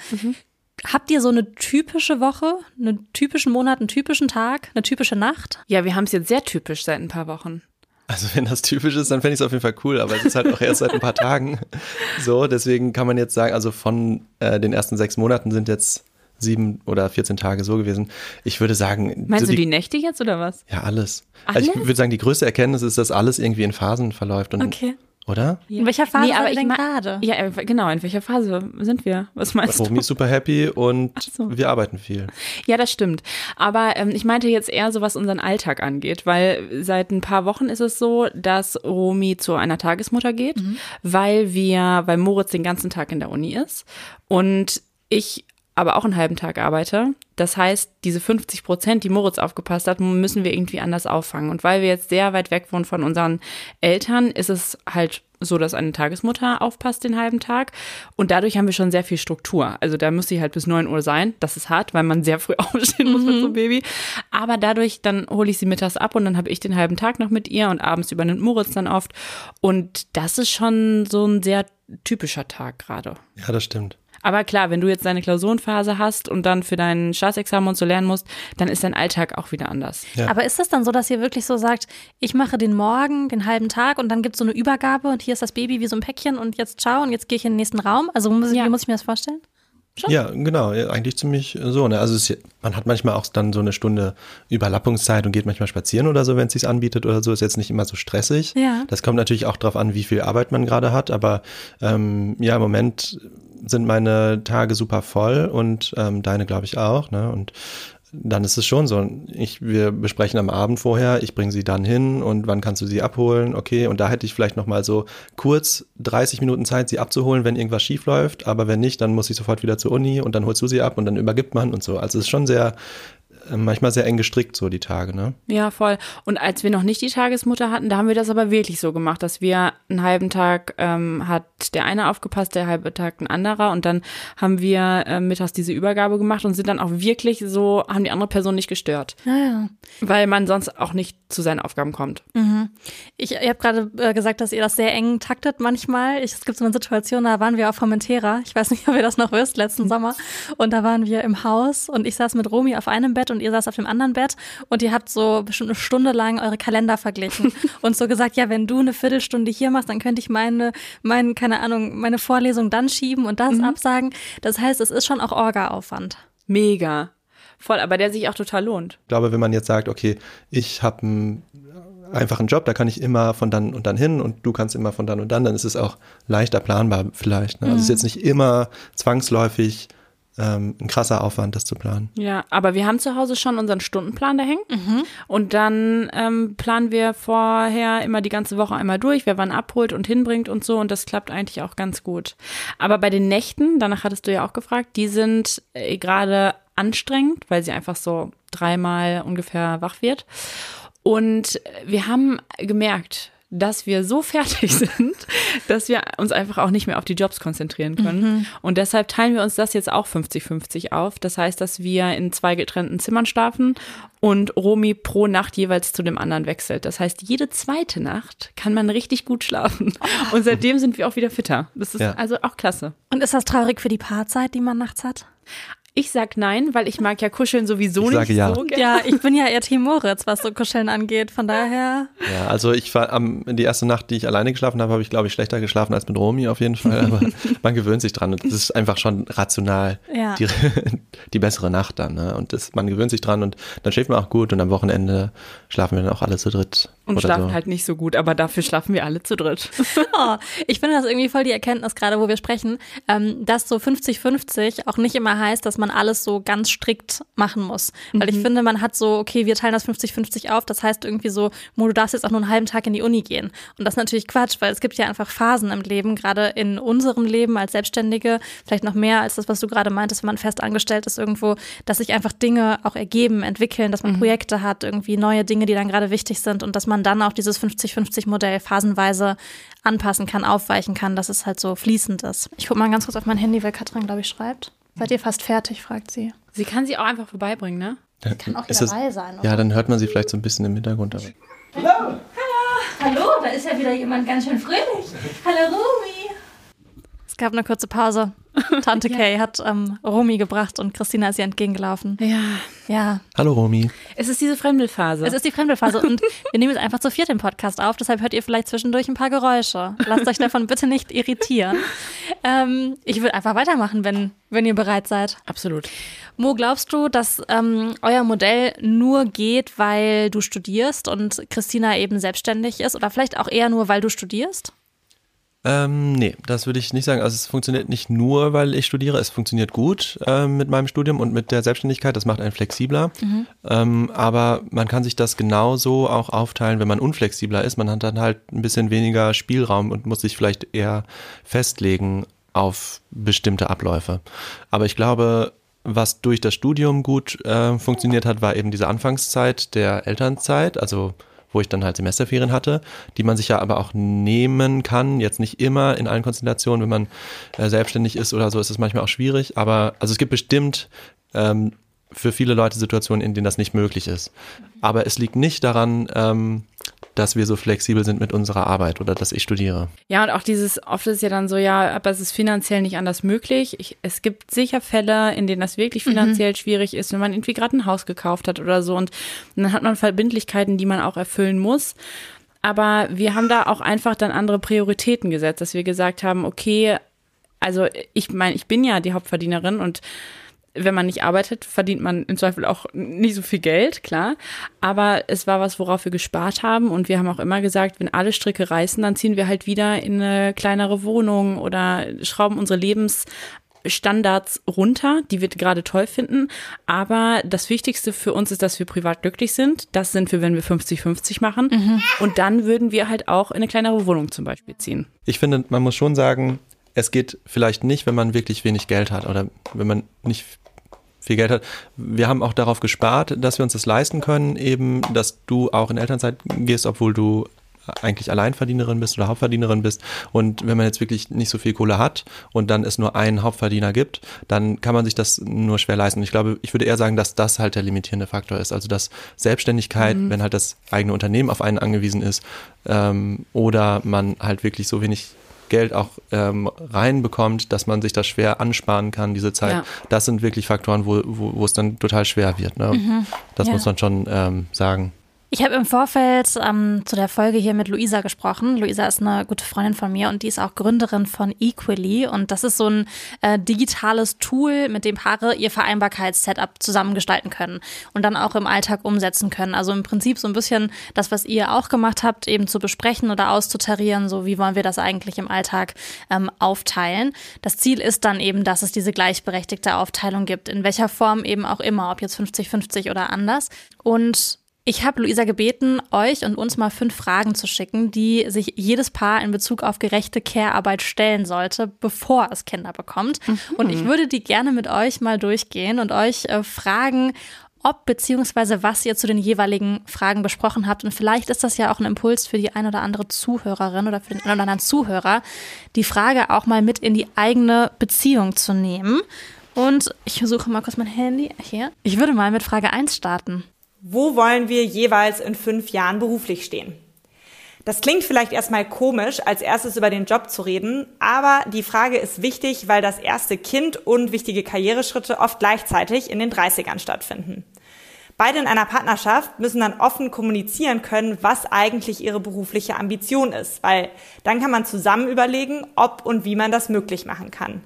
Habt ihr so eine typische Woche, einen typischen Monat, einen typischen Tag, eine typische Nacht? Ja, wir haben es jetzt sehr typisch seit ein paar Wochen. Also wenn das typisch ist, dann fände ich es auf jeden Fall cool, aber es ist halt auch erst seit ein paar Tagen (laughs) so. Deswegen kann man jetzt sagen, also von äh, den ersten sechs Monaten sind jetzt sieben oder 14 Tage so gewesen. Ich würde sagen, Meinst so du die Nächte jetzt oder was? Ja, alles. Also ich Alles? würde sagen, die größte Erkenntnis ist, dass alles irgendwie in Phasen verläuft. Und, Okay. Oder? In welcher Phase Nee, aber ich denn mein- gerade? Ja, genau. In welcher Phase sind wir? Was meinst du? Romy ist super happy und so. wir arbeiten viel. Ja, das stimmt. Aber ähm, ich meinte jetzt eher so, was unseren Alltag angeht, weil seit ein paar Wochen ist es so, dass Romy zu einer Tagesmutter geht, weil wir, weil Moritz den ganzen Tag in der Uni ist und ich aber auch einen halben Tag arbeite. Das heißt, diese 50 Prozent, die Moritz aufgepasst hat, müssen wir irgendwie anders auffangen. Und weil wir jetzt sehr weit weg wohnen von unseren Eltern, ist es halt so, dass eine Tagesmutter aufpasst den halben Tag. Und dadurch haben wir schon sehr viel Struktur. Also da muss sie halt bis 9 Uhr sein. Das ist hart, weil man sehr früh (laughs) aufstehen muss mit so einem Baby. Aber dadurch, dann hole ich sie mittags ab und dann habe ich den halben Tag noch mit ihr und abends übernimmt Moritz dann oft. Und das ist schon so ein sehr typischer Tag gerade. Ja, das stimmt. Aber klar, wenn du jetzt deine Klausurenphase hast und dann für dein Staatsexamen und so lernen musst, dann ist dein Alltag auch wieder anders. Ja. Aber ist das dann so, dass ihr wirklich so sagt, ich mache den Morgen, den halben Tag und dann gibt es so eine Übergabe und hier ist das Baby wie so ein Päckchen und jetzt ciao und jetzt gehe ich in den nächsten Raum? Also muss ich, Ja. wie muss ich mir das vorstellen? Ja, genau, eigentlich ziemlich so. Ne? Also es, man hat manchmal auch dann so eine Stunde Überlappungszeit und geht manchmal spazieren oder so, wenn es sich anbietet oder so. Ist jetzt nicht immer so stressig. Ja. Das kommt natürlich auch darauf an, wie viel Arbeit man gerade hat. Aber ähm, ja, im Moment sind meine Tage super voll und ähm, deine, glaube ich, auch. Ne? Und dann ist es schon so. Ich, wir besprechen am Abend vorher, ich bringe sie dann hin und wann kannst du sie abholen? Okay, und da hätte ich vielleicht noch mal so kurz 30 Minuten Zeit, sie abzuholen, wenn irgendwas schief läuft. Aber wenn nicht, dann muss ich sofort wieder zur Uni und dann holst du sie ab und dann übergibt man und so. Also es ist schon sehr, manchmal sehr eng gestrickt, so die Tage, ne? Ja, voll. Und als wir noch nicht die Tagesmutter hatten, da haben wir das aber wirklich so gemacht, dass wir einen halben Tag ähm, hat der eine aufgepasst, der halbe Tag ein anderer und dann haben wir äh, mittags diese Übergabe gemacht und sind dann auch wirklich so, haben die andere Person nicht gestört, Ja, ja. weil man sonst auch nicht zu seinen Aufgaben kommt. Ich, ihr habt gerade äh, gesagt, dass ihr das sehr eng taktet manchmal. Ich, es gibt so eine Situation, da waren wir auf Formentera. Ich weiß nicht, (laughs) ob ihr das noch wisst, letzten Sommer. Und da waren wir im Haus und ich saß mit Romy auf einem Bett und ihr saß auf dem anderen Bett und ihr habt so bestimmt eine Stunde lang eure Kalender verglichen (laughs) und so gesagt, ja, wenn du eine Viertelstunde hier machst, dann könnte ich meine, meine, keine Ahnung, meine Vorlesung dann schieben und das absagen. Das heißt, es ist schon auch Orga-Aufwand. Mega. Voll, aber der sich auch total lohnt. Ich glaube, wenn man jetzt sagt, okay, ich habe einen einfachen Job, da kann ich immer von dann und dann hin und du kannst immer von dann und dann, dann ist es auch leichter planbar vielleicht. Ne? Also es ist jetzt nicht immer zwangsläufig ähm, ein krasser Aufwand, das zu planen. Ja, aber wir haben zu Hause schon unseren Stundenplan da hängen. Und dann ähm, planen wir vorher immer die ganze Woche einmal durch, wer wann abholt und hinbringt und so. Und das klappt eigentlich auch ganz gut. Aber bei den Nächten, danach hattest du ja auch gefragt, die sind äh, gerade anstrengend, weil sie einfach so dreimal ungefähr wach wird. Und wir haben gemerkt, dass wir so fertig (laughs) sind, dass wir uns einfach auch nicht mehr auf die Jobs konzentrieren können. Und deshalb teilen wir uns das jetzt auch 50-50 auf. Das heißt, dass wir in zwei getrennten Zimmern schlafen und Romy pro Nacht jeweils zu dem anderen wechselt. Das heißt, jede zweite Nacht kann man richtig gut schlafen. (laughs) Und seitdem sind wir auch wieder fitter. Das ist Ja. also auch klasse. Und ist das traurig für die Paarzeit, die man nachts hat? Ich sag nein, weil ich mag ja Kuscheln sowieso Ich nicht sage ja. so gerne. Ja, ich bin ja eher Team Moritz, was so Kuscheln angeht. Von daher. Ja, also ich war am, die erste Nacht, die ich alleine geschlafen habe, habe ich, glaube ich, schlechter geschlafen als mit Romy auf jeden Fall. Aber (laughs) man gewöhnt sich dran und es ist einfach schon rational Ja. die, (laughs) die bessere Nacht dann. Ne? Und das, man gewöhnt sich dran und dann schläft man auch gut und am Wochenende schlafen wir dann auch alle zu dritt. Und oder schlafen so. halt nicht so gut, aber dafür schlafen wir alle zu dritt. (laughs) Oh, ich finde das irgendwie voll die Erkenntnis, gerade wo wir sprechen, ähm, dass so 50-50 auch nicht immer heißt, dass man alles so ganz strikt machen muss. Weil ich finde, man hat so, okay, wir teilen das 50-50 auf. Das heißt irgendwie so, Mo, du darfst jetzt auch nur einen halben Tag in die Uni gehen. Und das ist natürlich Quatsch, weil es gibt ja einfach Phasen im Leben, gerade in unserem Leben als Selbstständige, vielleicht noch mehr als das, was du gerade meintest, wenn man fest angestellt ist irgendwo, dass sich einfach Dinge auch ergeben, entwickeln, dass man Projekte hat, irgendwie neue Dinge, die dann gerade wichtig sind und dass man dann auch dieses 50-50-Modell phasenweise anpassen kann, aufweichen kann, dass es halt so fließend ist. Ich gucke mal ganz kurz auf mein Handy, weil Katrin, glaube ich, schreibt. Seid ihr fast fertig, fragt sie. Sie kann sie auch einfach vorbeibringen, ne? Kann auch Ist hier das- dabei sein. Ja, dann hört man sie vielleicht so ein bisschen im Hintergrund. Aber. Hallo, da ist ja wieder jemand ganz schön fröhlich. Hallo, Rumi. Es gab eine kurze Pause. (laughs) Tante Kay hat ähm, Rumi gebracht und Christina ist ihr entgegengelaufen. Ja. Ja, Hallo Romy. Es ist diese Fremdelphase. es ist die Fremdelphase und (laughs) wir nehmen jetzt einfach zu viert den Podcast auf, deshalb hört ihr vielleicht zwischendurch ein paar Geräusche. Lasst euch davon bitte nicht irritieren. Ähm, ich würde einfach weitermachen, wenn, wenn ihr bereit seid. Absolut. Mo, glaubst du, dass ähm, euer Modell nur geht, weil du studierst und Christina eben selbstständig ist oder vielleicht auch eher nur, weil du studierst? Ähm, nee, das würde ich nicht sagen. Also es funktioniert nicht nur, weil ich studiere. Es funktioniert gut ähm, mit meinem Studium und mit der Selbstständigkeit. Das macht einen flexibler. Ähm, aber man kann sich das genauso auch aufteilen, wenn man unflexibler ist. Man hat dann halt ein bisschen weniger Spielraum und muss sich vielleicht eher festlegen auf bestimmte Abläufe. Aber ich glaube, was durch das Studium gut äh, funktioniert hat, war eben diese Anfangszeit der Elternzeit, also wo ich dann halt Semesterferien hatte, die man sich ja aber auch nehmen kann. Jetzt nicht immer in allen Konstellationen, wenn man äh, selbstständig ist oder so, ist es manchmal auch schwierig. Aber also es gibt bestimmt ähm, für viele Leute Situationen, in denen das nicht möglich ist. Aber es liegt nicht daran, ähm, dass wir so flexibel sind mit unserer Arbeit oder dass ich studiere. Ja, und auch dieses, oft ist ja dann so, ja, aber es ist finanziell nicht anders möglich. Ich, es gibt sicher Fälle, in denen das wirklich finanziell schwierig ist, wenn man irgendwie gerade ein Haus gekauft hat oder so. Und dann hat man Verbindlichkeiten, die man auch erfüllen muss. Aber wir haben da auch einfach dann andere Prioritäten gesetzt, dass wir gesagt haben, okay, also ich meine, ich bin ja die Hauptverdienerin und wenn man nicht arbeitet, verdient man im Zweifel auch nicht so viel Geld, klar. Aber es war was, worauf wir gespart haben. Und wir haben auch immer gesagt, wenn alle Stricke reißen, dann ziehen wir halt wieder in eine kleinere Wohnung oder schrauben unsere Lebensstandards runter, die wir gerade toll finden. Aber das Wichtigste für uns ist, dass wir privat glücklich sind. Das sind wir, wenn wir 50-50 machen. Und dann würden wir halt auch in eine kleinere Wohnung zum Beispiel ziehen. Ich finde, man muss schon sagen, es geht vielleicht nicht, wenn man wirklich wenig Geld hat oder wenn man nicht viel Geld hat. Wir haben auch darauf gespart, dass wir uns das leisten können, eben, dass du auch in Elternzeit gehst, obwohl du eigentlich Alleinverdienerin bist oder Hauptverdienerin bist. Und wenn man jetzt wirklich nicht so viel Kohle hat und dann es nur einen Hauptverdiener gibt, dann kann man sich das nur schwer leisten. Ich glaube, ich würde eher sagen, dass das halt der limitierende Faktor ist. Also dass Selbstständigkeit, wenn halt das eigene Unternehmen auf einen angewiesen ist, ähm, oder man halt wirklich so wenig Geld auch ähm, reinbekommt, dass man sich das schwer ansparen kann, diese Zeit. Ja. Das sind wirklich Faktoren, wo, wo, wo es dann total schwer wird. Ne? Das Ja. muss man schon ähm, sagen. Ich habe im Vorfeld ähm, zu der Folge hier mit Luisa gesprochen. Luisa ist eine gute Freundin von mir und die ist auch Gründerin von Equally. Und das ist so ein äh, digitales Tool, mit dem Paare ihr Vereinbarkeitssetup zusammengestalten können und dann auch im Alltag umsetzen können. Also im Prinzip so ein bisschen das, was ihr auch gemacht habt, eben zu besprechen oder auszutarieren, so wie wollen wir das eigentlich im Alltag ähm, aufteilen. Das Ziel ist dann eben, dass es diese gleichberechtigte Aufteilung gibt, in welcher Form eben auch immer, ob jetzt 50-50 oder anders. Und ich habe Luisa gebeten, euch und uns mal fünf Fragen zu schicken, die sich jedes Paar in Bezug auf gerechte Care-Arbeit stellen sollte, bevor es Kinder bekommt. Und ich würde die gerne mit euch mal durchgehen und euch äh, fragen, ob beziehungsweise was ihr zu den jeweiligen Fragen besprochen habt. Und vielleicht ist das ja auch ein Impuls für die ein oder andere Zuhörerin oder für den einen oder anderen Zuhörer, die Frage auch mal mit in die eigene Beziehung zu nehmen. Und ich suche mal kurz mein Handy hier. Ich würde mal mit Frage 1 starten. Wo wollen wir jeweils in fünf Jahren beruflich stehen? Das klingt vielleicht erstmal komisch, als erstes über den Job zu reden, aber die Frage ist wichtig, weil das erste Kind und wichtige Karriereschritte oft gleichzeitig in den 30ern stattfinden. Beide in einer Partnerschaft müssen dann offen kommunizieren können, was eigentlich ihre berufliche Ambition ist, weil dann kann man zusammen überlegen, ob und wie man das möglich machen kann.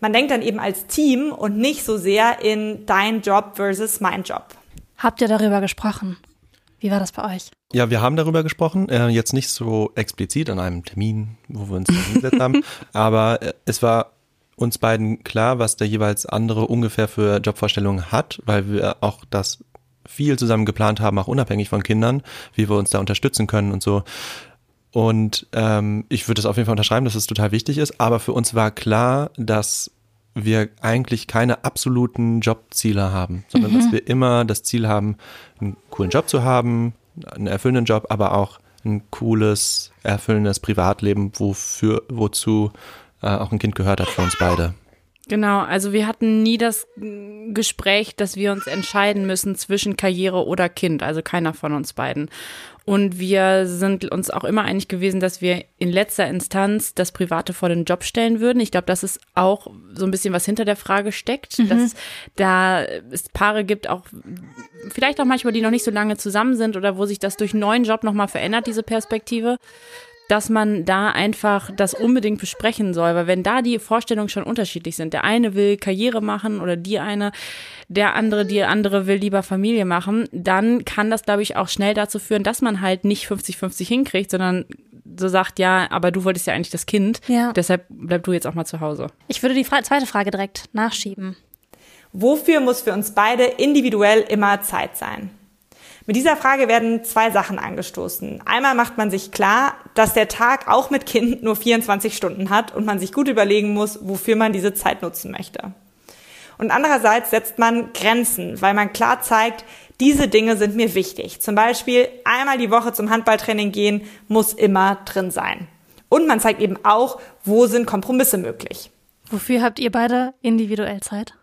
Man denkt dann eben als Team und nicht so sehr in dein Job versus mein Job. Habt ihr darüber gesprochen? Wie war das bei euch? Ja, wir haben darüber gesprochen, äh, jetzt nicht so explizit an einem Termin, wo wir uns hingesetzt haben, (laughs) aber äh, es war uns beiden klar, was der jeweils andere ungefähr für Jobvorstellungen hat, weil wir auch das viel zusammen geplant haben, auch unabhängig von Kindern, wie wir uns da unterstützen können und so. Und ähm, ich würde das auf jeden Fall unterschreiben, dass es total wichtig ist, aber für uns war klar, dass wir eigentlich keine absoluten Jobziele haben, sondern mhm. dass wir immer das Ziel haben, einen coolen Job zu haben, einen erfüllenden Job, aber auch ein cooles, erfüllendes Privatleben, wofür, wozu äh, auch ein Kind gehört hat für uns beide. Genau, also wir hatten nie das Gespräch, dass wir uns entscheiden müssen zwischen Karriere oder Kind, also keiner von uns beiden. Und wir sind uns auch immer einig gewesen, dass wir in letzter Instanz das Private vor den Job stellen würden. Ich glaube, dass es auch so ein bisschen was hinter der Frage steckt, mhm. dass da es Paare gibt, auch vielleicht auch manchmal, die noch nicht so lange zusammen sind oder wo sich das durch einen neuen Job nochmal verändert, diese Perspektive dass man da einfach das unbedingt besprechen soll, weil wenn da die Vorstellungen schon unterschiedlich sind, der eine will Karriere machen oder die eine, der andere, die andere will lieber Familie machen, dann kann das, glaube ich, auch schnell dazu führen, dass man halt nicht 50-50 hinkriegt, sondern so sagt, ja, aber du wolltest ja eigentlich das Kind, ja. deshalb bleib du jetzt auch mal zu Hause. Ich würde die zweite Frage direkt nachschieben. Wofür muss für uns beide individuell immer Zeit sein? Mit dieser Frage werden zwei Sachen angestoßen. Einmal macht man sich klar, dass der Tag auch mit Kind nur 24 Stunden hat und man sich gut überlegen muss, wofür man diese Zeit nutzen möchte. Und andererseits setzt man Grenzen, weil man klar zeigt, diese Dinge sind mir wichtig. Zum Beispiel einmal die Woche zum Handballtraining gehen muss immer drin sein. Und man zeigt eben auch, wo sind Kompromisse möglich. Wofür habt ihr beide individuell Zeit?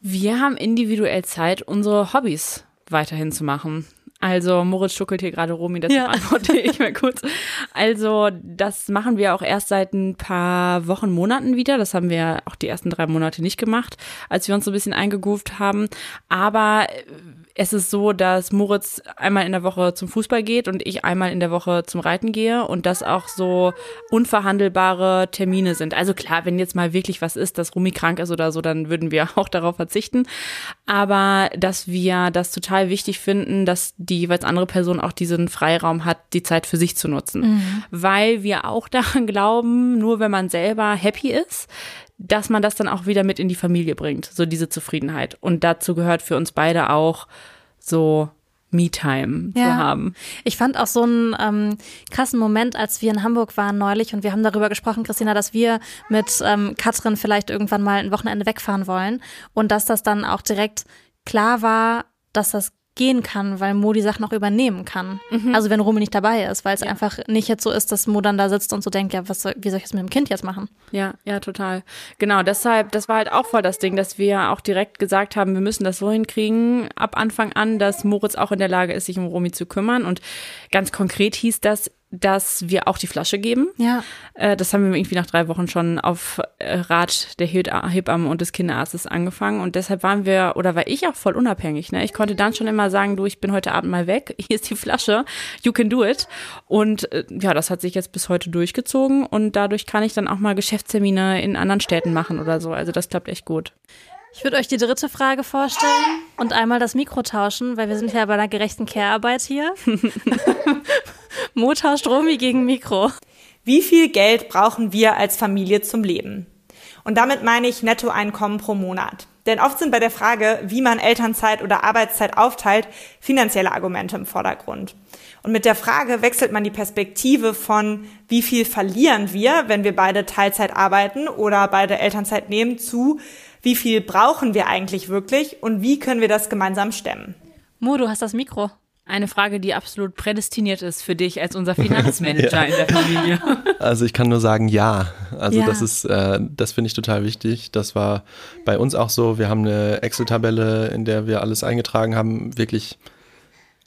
Wir haben individuell Zeit, unsere Hobbys weiterhin zu machen. Also Moritz schuckelt hier gerade Romi, das ja. (laughs) beantworte ich mal kurz. Also das machen wir auch erst seit ein paar Wochen, Monaten wieder. Das haben wir auch die ersten drei Monate nicht gemacht, als wir uns so ein bisschen eingegroovt haben. Aber es ist so, dass Moritz einmal in der Woche zum Fußball geht und ich einmal in der Woche zum Reiten gehe und das auch so unverhandelbare Termine sind. Also klar, wenn jetzt mal wirklich was ist, dass Rumi krank ist oder so, dann würden wir (laughs) auch darauf verzichten. Aber dass wir das total wichtig finden, dass die jeweils andere Person auch diesen Freiraum hat, die Zeit für sich zu nutzen. Mhm. Weil wir auch (laughs) daran glauben, nur wenn man selber happy ist, dass man das dann auch wieder mit in die Familie bringt, so diese Zufriedenheit. Und dazu gehört für uns beide auch so Me-Time ja. zu haben. Ich fand auch so einen ähm, krassen Moment, als wir in Hamburg waren neulich und wir haben darüber gesprochen, Christina, dass wir mit ähm, Katrin vielleicht irgendwann mal ein Wochenende wegfahren wollen und dass das dann auch direkt klar war, dass das gehen kann, weil Mo die Sachen auch übernehmen kann. Mhm. Also wenn Romy nicht dabei ist, weil es ja. einfach nicht jetzt so ist, dass Mo dann da sitzt und so denkt, ja, was soll, wie soll ich das mit dem Kind jetzt machen? Ja, ja, total. Genau, deshalb, das war halt auch voll das Ding, dass wir auch direkt gesagt haben, wir müssen das so hinkriegen, ab Anfang an, dass Moritz auch in der Lage ist, sich um Romy zu kümmern. Und ganz konkret hieß das, dass wir auch die Flasche geben. Ja. Äh, das haben wir irgendwie nach drei Wochen schon auf äh, Rat der Hebamme und des Kinderarztes angefangen. Und deshalb waren wir, oder war ich auch voll unabhängig. Ne? Ich konnte dann schon immer sagen, du, ich bin heute Abend mal weg. (laughs) Hier ist die Flasche. You can do it. Und äh, ja, das hat sich jetzt bis heute durchgezogen. Und dadurch kann ich dann auch mal Geschäftstermine in anderen Städten machen oder so. Also das klappt echt gut. Ich würde euch die dritte Frage vorstellen und einmal das Mikro tauschen, weil wir sind ja bei einer gerechten Care-Arbeit hier. (laughs) Motor Stromi gegen Mikro. Wie viel Geld brauchen wir als Familie zum Leben? Und damit meine ich Nettoeinkommen pro Monat. Denn oft sind bei der Frage, wie man Elternzeit oder Arbeitszeit aufteilt, finanzielle Argumente im Vordergrund. Und mit der Frage wechselt man die Perspektive von, wie viel verlieren wir, wenn wir beide Teilzeit arbeiten oder beide Elternzeit nehmen, zu, wie viel brauchen wir eigentlich wirklich und wie können wir das gemeinsam stemmen? Mo, du hast das Mikro. Eine Frage, die absolut prädestiniert ist für dich als unser Finanzmanager (laughs) ja. in der Familie. Also ich kann nur sagen, ja. Also ja. das ist, äh, das finde ich total wichtig. Das war bei uns auch so. Wir haben eine Excel-Tabelle, in der wir alles eingetragen haben, wirklich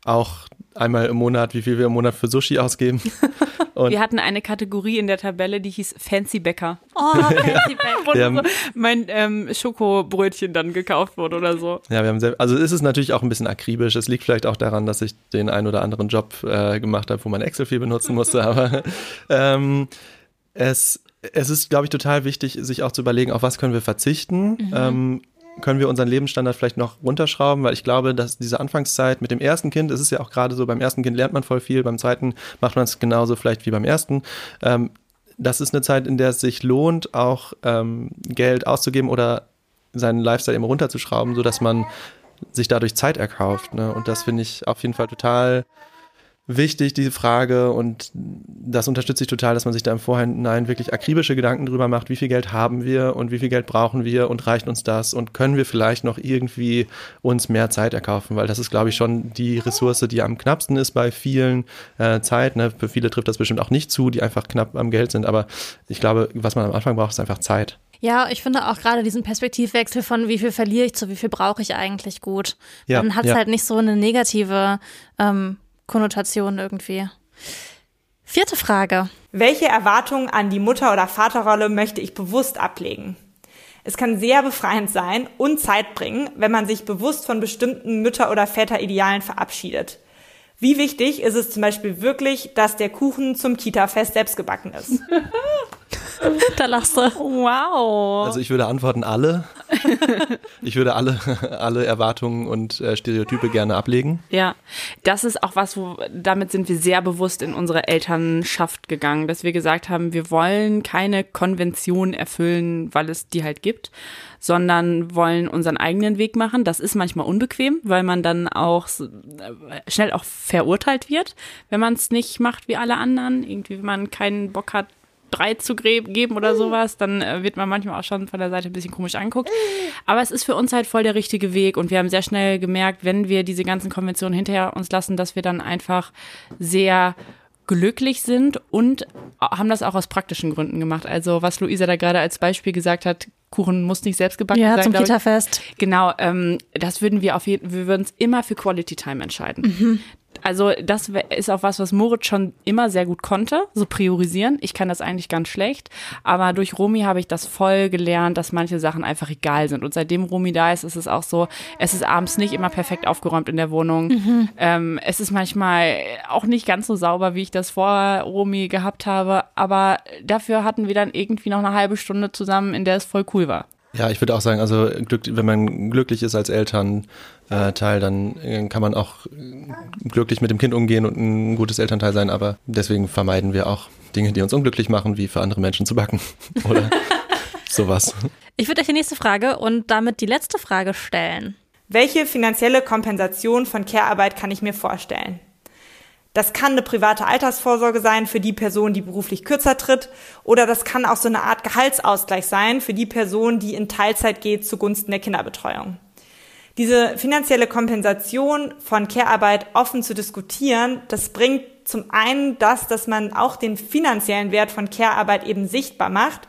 auch einmal im Monat, wie viel wir im Monat für Sushi ausgeben. (laughs) Und wir hatten eine Kategorie in der Tabelle, die hieß Fancy Bäcker. Oh, Fancy (laughs) Bäcker. Wo so mein ähm, Schokobrötchen dann gekauft wurde oder so. Ja, wir haben sehr, also es ist natürlich auch ein bisschen akribisch. Es liegt vielleicht auch daran, dass ich den einen oder anderen Job äh, gemacht habe, wo man Excel viel benutzen musste. (laughs) aber ähm, es, es ist, glaube ich, total wichtig, sich auch zu überlegen, auf was können wir verzichten. Mhm. Ähm, können wir unseren Lebensstandard vielleicht noch runterschrauben, weil ich glaube, dass diese Anfangszeit mit dem ersten Kind, es ist ja auch gerade so, beim ersten Kind lernt man voll viel, beim zweiten macht man es genauso vielleicht wie beim ersten. Ähm, das ist eine Zeit, in der es sich lohnt, auch ähm, Geld auszugeben oder seinen Lifestyle immer runterzuschrauben, sodass man sich dadurch Zeit erkauft. Ne? Und das finde ich auf jeden Fall total wichtig, diese Frage. Und das unterstütze ich total, dass man sich da im Vorhinein wirklich akribische Gedanken drüber macht, wie viel Geld haben wir und wie viel Geld brauchen wir und reicht uns das und können wir vielleicht noch irgendwie uns mehr Zeit erkaufen, weil das ist, glaube ich, schon die Ressource, die am knappsten ist bei vielen äh, Zeit. Ne? Für viele trifft das bestimmt auch nicht zu, die einfach knapp am Geld sind. Aber ich glaube, was man am Anfang braucht, ist einfach Zeit. Ja, ich finde auch gerade diesen Perspektivwechsel von wie viel verliere ich zu wie viel brauche ich eigentlich gut. Ja, Dann hat es ja. halt nicht so eine negative ähm, Konnotation irgendwie. Vierte Frage. Welche Erwartungen an die Mutter- oder Vaterrolle möchte ich bewusst ablegen? Es kann sehr befreiend sein und Zeit bringen, wenn man sich bewusst von bestimmten Mütter- oder Väteridealen verabschiedet. Wie wichtig ist es zum Beispiel wirklich, dass der Kuchen zum Kita-Fest selbst gebacken ist? (laughs) (laughs) da lachst du. Wow. Also ich würde antworten alle. (laughs) ich würde alle, alle Erwartungen und äh, Stereotype gerne ablegen. Ja, das ist auch was, wo damit sind wir sehr bewusst in unsere Elternschaft gegangen, dass wir gesagt haben, wir wollen keine Konvention erfüllen, weil es die halt gibt, sondern wollen unseren eigenen Weg machen. Das ist manchmal unbequem, weil man dann auch äh, schnell auch verurteilt wird, wenn man es nicht macht wie alle anderen. Irgendwie, wenn man keinen Bock hat, drei zu geben oder sowas, dann äh, wird man manchmal auch schon von der Seite ein bisschen komisch anguckt. Aber es ist für uns halt voll der richtige Weg und wir haben sehr schnell gemerkt, wenn wir diese ganzen Konventionen hinterher uns lassen, dass wir dann einfach sehr glücklich sind und haben das auch aus praktischen Gründen gemacht. Also was Luisa da gerade als Beispiel gesagt hat, Kuchen muss nicht selbst gebacken ja, sein. zum Kita-Fest. Genau, ähm, das würden wir auf jeden wir würden uns immer für Quality Time entscheiden. Mhm. Also das ist auch was, was Moritz schon immer sehr gut konnte, so priorisieren. Ich kann das eigentlich ganz schlecht, aber durch Romy habe ich das voll gelernt, dass manche Sachen einfach egal sind. Und seitdem Romy da ist, ist es auch so, es ist abends nicht immer perfekt aufgeräumt in der Wohnung. Mhm. Ähm, es ist manchmal auch nicht ganz so sauber, wie ich das vor Romy gehabt habe, aber dafür hatten wir dann irgendwie noch eine halbe Stunde zusammen, in der es voll cool war. Ja, ich würde auch sagen, also wenn man glücklich ist als Elternteil, äh, dann äh, kann man auch glücklich mit dem Kind umgehen und ein gutes Elternteil sein, aber deswegen vermeiden wir auch Dinge, die uns unglücklich machen, wie für andere Menschen zu backen (laughs) oder sowas. Ich würde euch die nächste Frage und damit die letzte Frage stellen. Welche finanzielle Kompensation von Care-Arbeit kann ich mir vorstellen? Das kann eine private Altersvorsorge sein für die Person, die beruflich kürzer tritt. Oder das kann auch so eine Art Gehaltsausgleich sein für die Person, die in Teilzeit geht zugunsten der Kinderbetreuung. Diese finanzielle Kompensation von Care-Arbeit offen zu diskutieren, das bringt zum einen das, dass man auch den finanziellen Wert von Care-Arbeit eben sichtbar macht.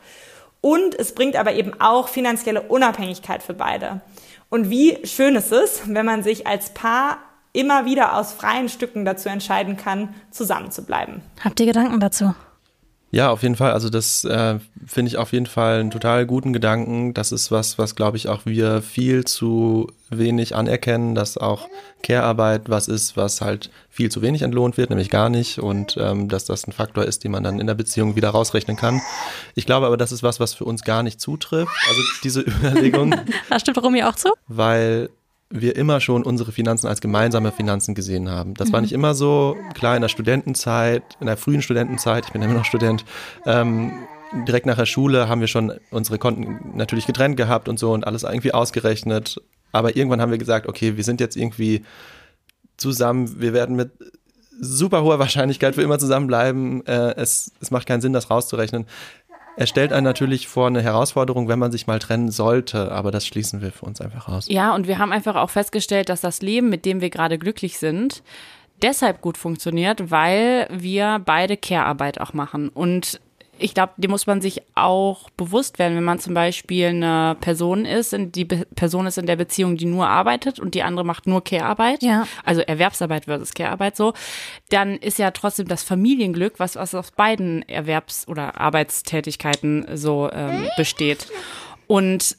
Und es bringt aber eben auch finanzielle Unabhängigkeit für beide. Und wie schön ist es, wenn man sich als Paar immer wieder aus freien Stücken dazu entscheiden kann, zusammenzubleiben. Habt ihr Gedanken dazu? Ja, auf jeden Fall. Also das äh, finde ich auf jeden Fall einen total guten Gedanken. Das ist was, was glaube ich auch wir viel zu wenig anerkennen, dass auch Care-Arbeit was ist, was halt viel zu wenig entlohnt wird, nämlich gar nicht. Und ähm, dass das ein Faktor ist, den man dann in der Beziehung wieder rausrechnen kann. Ich glaube aber, das ist was, was für uns gar nicht zutrifft. Also diese (laughs) Überlegung. (laughs) da stimmt Romy auch zu? Weil wir immer schon unsere Finanzen als gemeinsame Finanzen gesehen haben. Das mhm. war nicht immer so. Klar, in der Studentenzeit, in der frühen Studentenzeit, ich bin immer noch Student, ähm, direkt nach der Schule haben wir schon unsere Konten natürlich getrennt gehabt und so und alles irgendwie ausgerechnet. Aber irgendwann haben wir gesagt, okay, wir sind jetzt irgendwie zusammen, wir werden mit super hoher Wahrscheinlichkeit für immer zusammenbleiben. Äh, es, es macht keinen Sinn, das rauszurechnen. Er stellt einen natürlich vor eine Herausforderung, wenn man sich mal trennen sollte, aber das schließen wir für uns einfach aus. Ja, und wir haben einfach auch festgestellt, dass das Leben, mit dem wir gerade glücklich sind, deshalb gut funktioniert, weil wir beide Care-Arbeit auch machen. Und ich glaube, dem muss man sich auch bewusst werden, wenn man zum Beispiel eine Person ist, die Be Person ist in der Beziehung, die nur arbeitet und die andere macht nur Care-Arbeit, Ja. also Erwerbsarbeit versus Care-Arbeit so, dann ist ja trotzdem das Familienglück, was, was aus beiden Erwerbs- oder Arbeitstätigkeiten so ähm, besteht. Und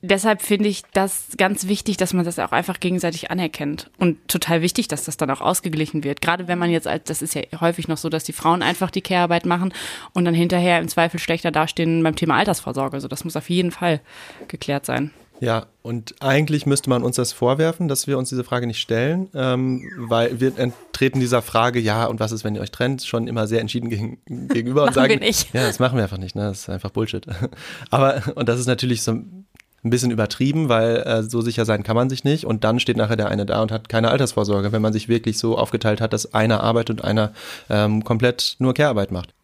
deshalb finde ich das ganz wichtig, dass man das auch einfach gegenseitig anerkennt. Und total wichtig, dass das dann auch ausgeglichen wird. Gerade wenn man jetzt, als das ist ja häufig noch so, dass die Frauen einfach die Care-Arbeit machen und dann hinterher im Zweifel schlechter dastehen beim Thema Altersvorsorge. Also das muss auf jeden Fall geklärt sein. Ja, und eigentlich müsste man uns das vorwerfen, dass wir uns diese Frage nicht stellen, ähm, weil wir treten dieser Frage, ja, und was ist, wenn ihr euch trennt, schon immer sehr entschieden gegen, gegenüber und sagen, ja, das machen wir einfach nicht, ne? das ist einfach Bullshit. (laughs) Aber, und das ist natürlich so ein bisschen übertrieben, weil äh, so sicher sein kann man sich nicht und dann steht nachher der eine da und hat keine Altersvorsorge, wenn man sich wirklich so aufgeteilt hat, dass einer arbeitet und einer ähm, komplett nur Care-Arbeit macht.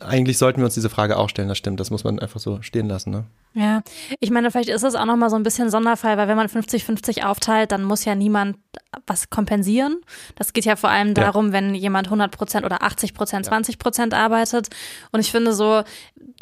Eigentlich sollten wir uns diese Frage auch stellen, das stimmt, das muss man einfach so stehen lassen. Ne? Ja, ich meine, vielleicht ist das auch nochmal so ein bisschen Sonderfall, weil wenn man 50-50 aufteilt, dann muss ja niemand was kompensieren. Das geht ja vor allem Ja. darum, wenn jemand 100 Prozent oder 80 Prozent, 20 Prozent arbeitet. Und ich finde so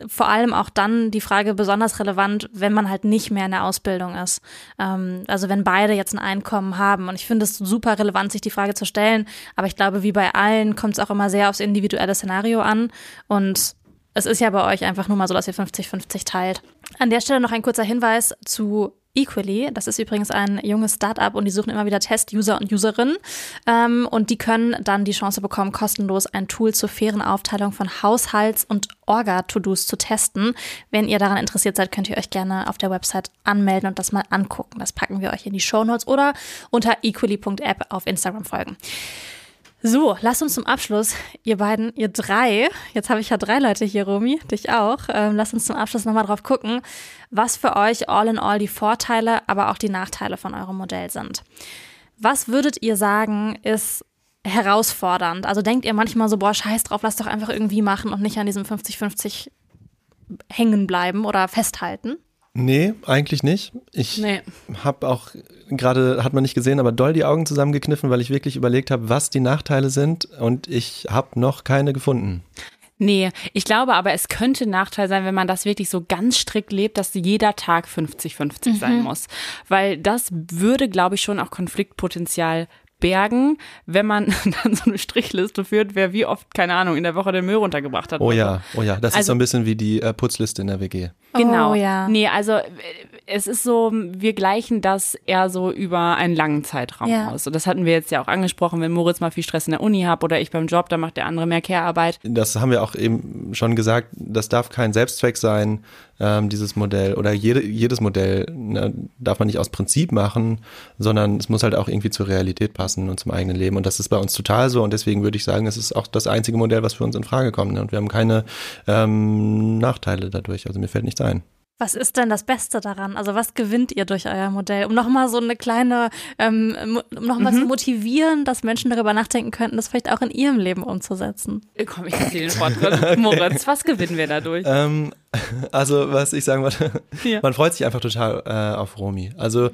vor allem auch dann die Frage besonders relevant, wenn man halt nicht mehr in der Ausbildung ist. Ähm, also wenn beide jetzt ein Einkommen haben. Und ich finde es super relevant, sich die Frage zu stellen. Aber ich glaube, wie bei allen kommt es auch immer sehr aufs individuelle Szenario an. Und es ist ja bei euch einfach nur mal so, dass ihr 50-50 teilt. An der Stelle noch ein kurzer Hinweis zu Equally. Das ist übrigens ein junges Startup und die suchen immer wieder Test-User und Userinnen. Ähm, und die können dann die Chance bekommen, kostenlos ein Tool zur fairen Aufteilung von Haushalts- und Orga-To-Dos zu testen. Wenn ihr daran interessiert seid, könnt ihr euch gerne auf der Website anmelden und das mal angucken. Das packen wir euch in die Show Notes oder unter equally.app auf Instagram folgen. So, lasst uns zum Abschluss, ihr beiden, ihr drei, jetzt habe ich ja drei Leute hier, Romy, dich auch, ähm, lasst uns zum Abschluss nochmal drauf gucken, was für euch all in all die Vorteile, aber auch die Nachteile von eurem Modell sind. Was würdet ihr sagen, ist herausfordernd? Also denkt ihr manchmal so, boah, scheiß drauf, lass doch einfach irgendwie machen und nicht an diesem 50-50 hängen bleiben oder festhalten? Nee, eigentlich nicht. Ich Nee. habe auch gerade, hat man nicht gesehen, aber doll die Augen zusammengekniffen, weil ich wirklich überlegt habe, was die Nachteile sind und ich habe noch keine gefunden. Nee, ich glaube aber, es könnte ein Nachteil sein, wenn man das wirklich so ganz strikt lebt, dass jeder Tag 50-50 sein muss. Weil das würde, glaube ich, schon auch Konfliktpotenzial bergen, wenn man (laughs) dann so eine Strichliste führt, wer wie oft, keine Ahnung, in der Woche den Müll runtergebracht hat. Oh ja, oh ja, das ist Also- so ein bisschen wie die äh, Putzliste in der WG. Genau. Oh, ja. Nee, also äh, es ist so, wir gleichen das eher so über einen langen Zeitraum Ja. aus. Und das hatten wir jetzt ja auch angesprochen, wenn Moritz mal viel Stress in der Uni hat oder ich beim Job, dann macht der andere mehr Care-Arbeit. Das haben wir auch eben schon gesagt, das darf kein Selbstzweck sein, ähm, dieses Modell. Oder jede, jedes Modell ne, darf man nicht aus Prinzip machen, sondern es muss halt auch irgendwie zur Realität passen und zum eigenen Leben. Und das ist bei uns total so. Und deswegen würde ich sagen, es ist auch das einzige Modell, was für uns in Frage kommt. Ne? Und wir haben keine ähm, Nachteile dadurch. Also mir fällt nichts ein. Was ist denn das Beste daran? Also was gewinnt ihr durch euer Modell? Um nochmal so eine kleine, ähm, um nochmal zu motivieren, dass Menschen darüber nachdenken könnten, das vielleicht auch in ihrem Leben umzusetzen. Komm, ich erzähle den Fortschritt. Moritz, was gewinnen wir dadurch? Ähm, (laughs) also, was ich sagen wollte, Ja. man freut sich einfach total äh, auf Romy. Also,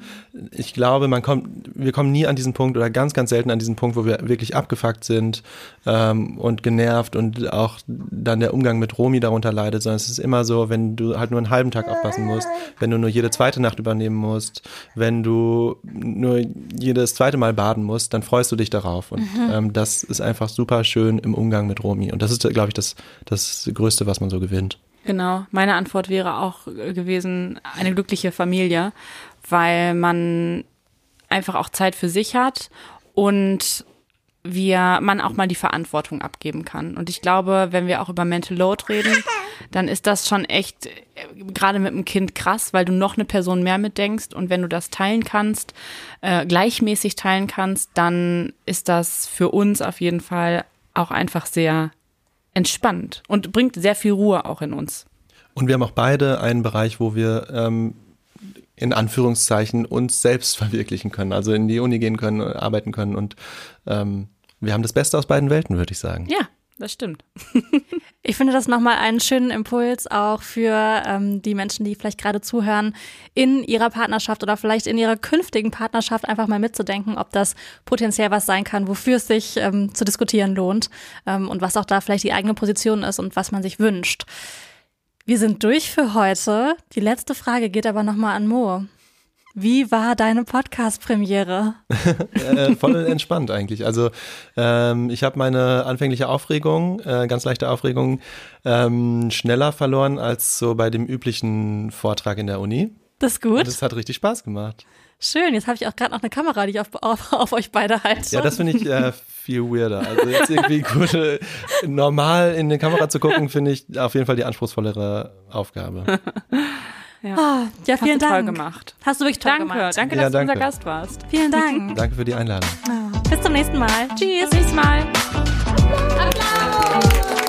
ich glaube, man kommt, wir kommen nie an diesen Punkt oder ganz, ganz selten an diesen Punkt, wo wir wirklich abgefuckt sind ähm, und genervt und auch dann der Umgang mit Romy darunter leidet, sondern es ist immer so, wenn du halt nur einen halben Tag aufpassen musst, wenn du nur jede zweite Nacht übernehmen musst, wenn du nur jedes zweite Mal baden musst, dann freust du dich darauf. Und ähm, das ist einfach super schön im Umgang mit Romy. Und das ist, glaube ich, das, das Größte, was man so gewinnt. Genau, meine Antwort wäre auch äh, gewesen, eine glückliche Familie, weil man einfach auch Zeit für sich hat und wir, man auch mal die Verantwortung abgeben kann. Und ich glaube, wenn wir auch über Mental Load reden, dann ist das schon echt, äh, gerade mit dem Kind krass, weil du noch eine Person mehr mitdenkst und wenn du das teilen kannst, äh, gleichmäßig teilen kannst, dann ist das für uns auf jeden Fall auch einfach sehr entspannt und bringt sehr viel Ruhe auch in uns. Und wir haben auch beide einen Bereich, wo wir ähm, in Anführungszeichen uns selbst (laughs) verwirklichen können, also in die Uni gehen können, arbeiten können und ähm, wir haben das Beste aus beiden Welten, würde ich sagen. Ja, das stimmt. (laughs) Ich finde das nochmal einen schönen Impuls auch für ähm, die Menschen, die vielleicht gerade zuhören, in ihrer Partnerschaft oder vielleicht in ihrer künftigen Partnerschaft einfach mal mitzudenken, ob das potenziell was sein kann, wofür es sich ähm, zu diskutieren lohnt ähm, und was auch da vielleicht die eigene Position ist und was man sich wünscht. Wir sind durch für heute. Die letzte Frage geht aber nochmal an Mo. Wie war deine Podcast-Premiere? (laughs) äh, voll entspannt eigentlich. Also ähm, ich habe meine anfängliche Aufregung, äh, ganz leichte Aufregung, ähm, schneller verloren als so bei dem üblichen Vortrag in der Uni. Das ist gut. Und das hat richtig Spaß gemacht. Schön, jetzt habe ich auch gerade noch eine Kamera, die ich auf, auf, auf euch beide halte. Ja, das finde ich äh, viel weirder. Also jetzt irgendwie (laughs) gut, normal in die Kamera zu gucken, finde ich auf jeden Fall die anspruchsvollere Aufgabe. (laughs) Ja, ah, ja vielen Dank. Toll gemacht. Hast du wirklich toll danke. gemacht. Danke, dass ja, danke. du unser Gast warst. Vielen Dank. (laughs) danke für die Einladung. Bis zum nächsten Mal. Tschüss. Bis zum nächsten Mal. Applaus.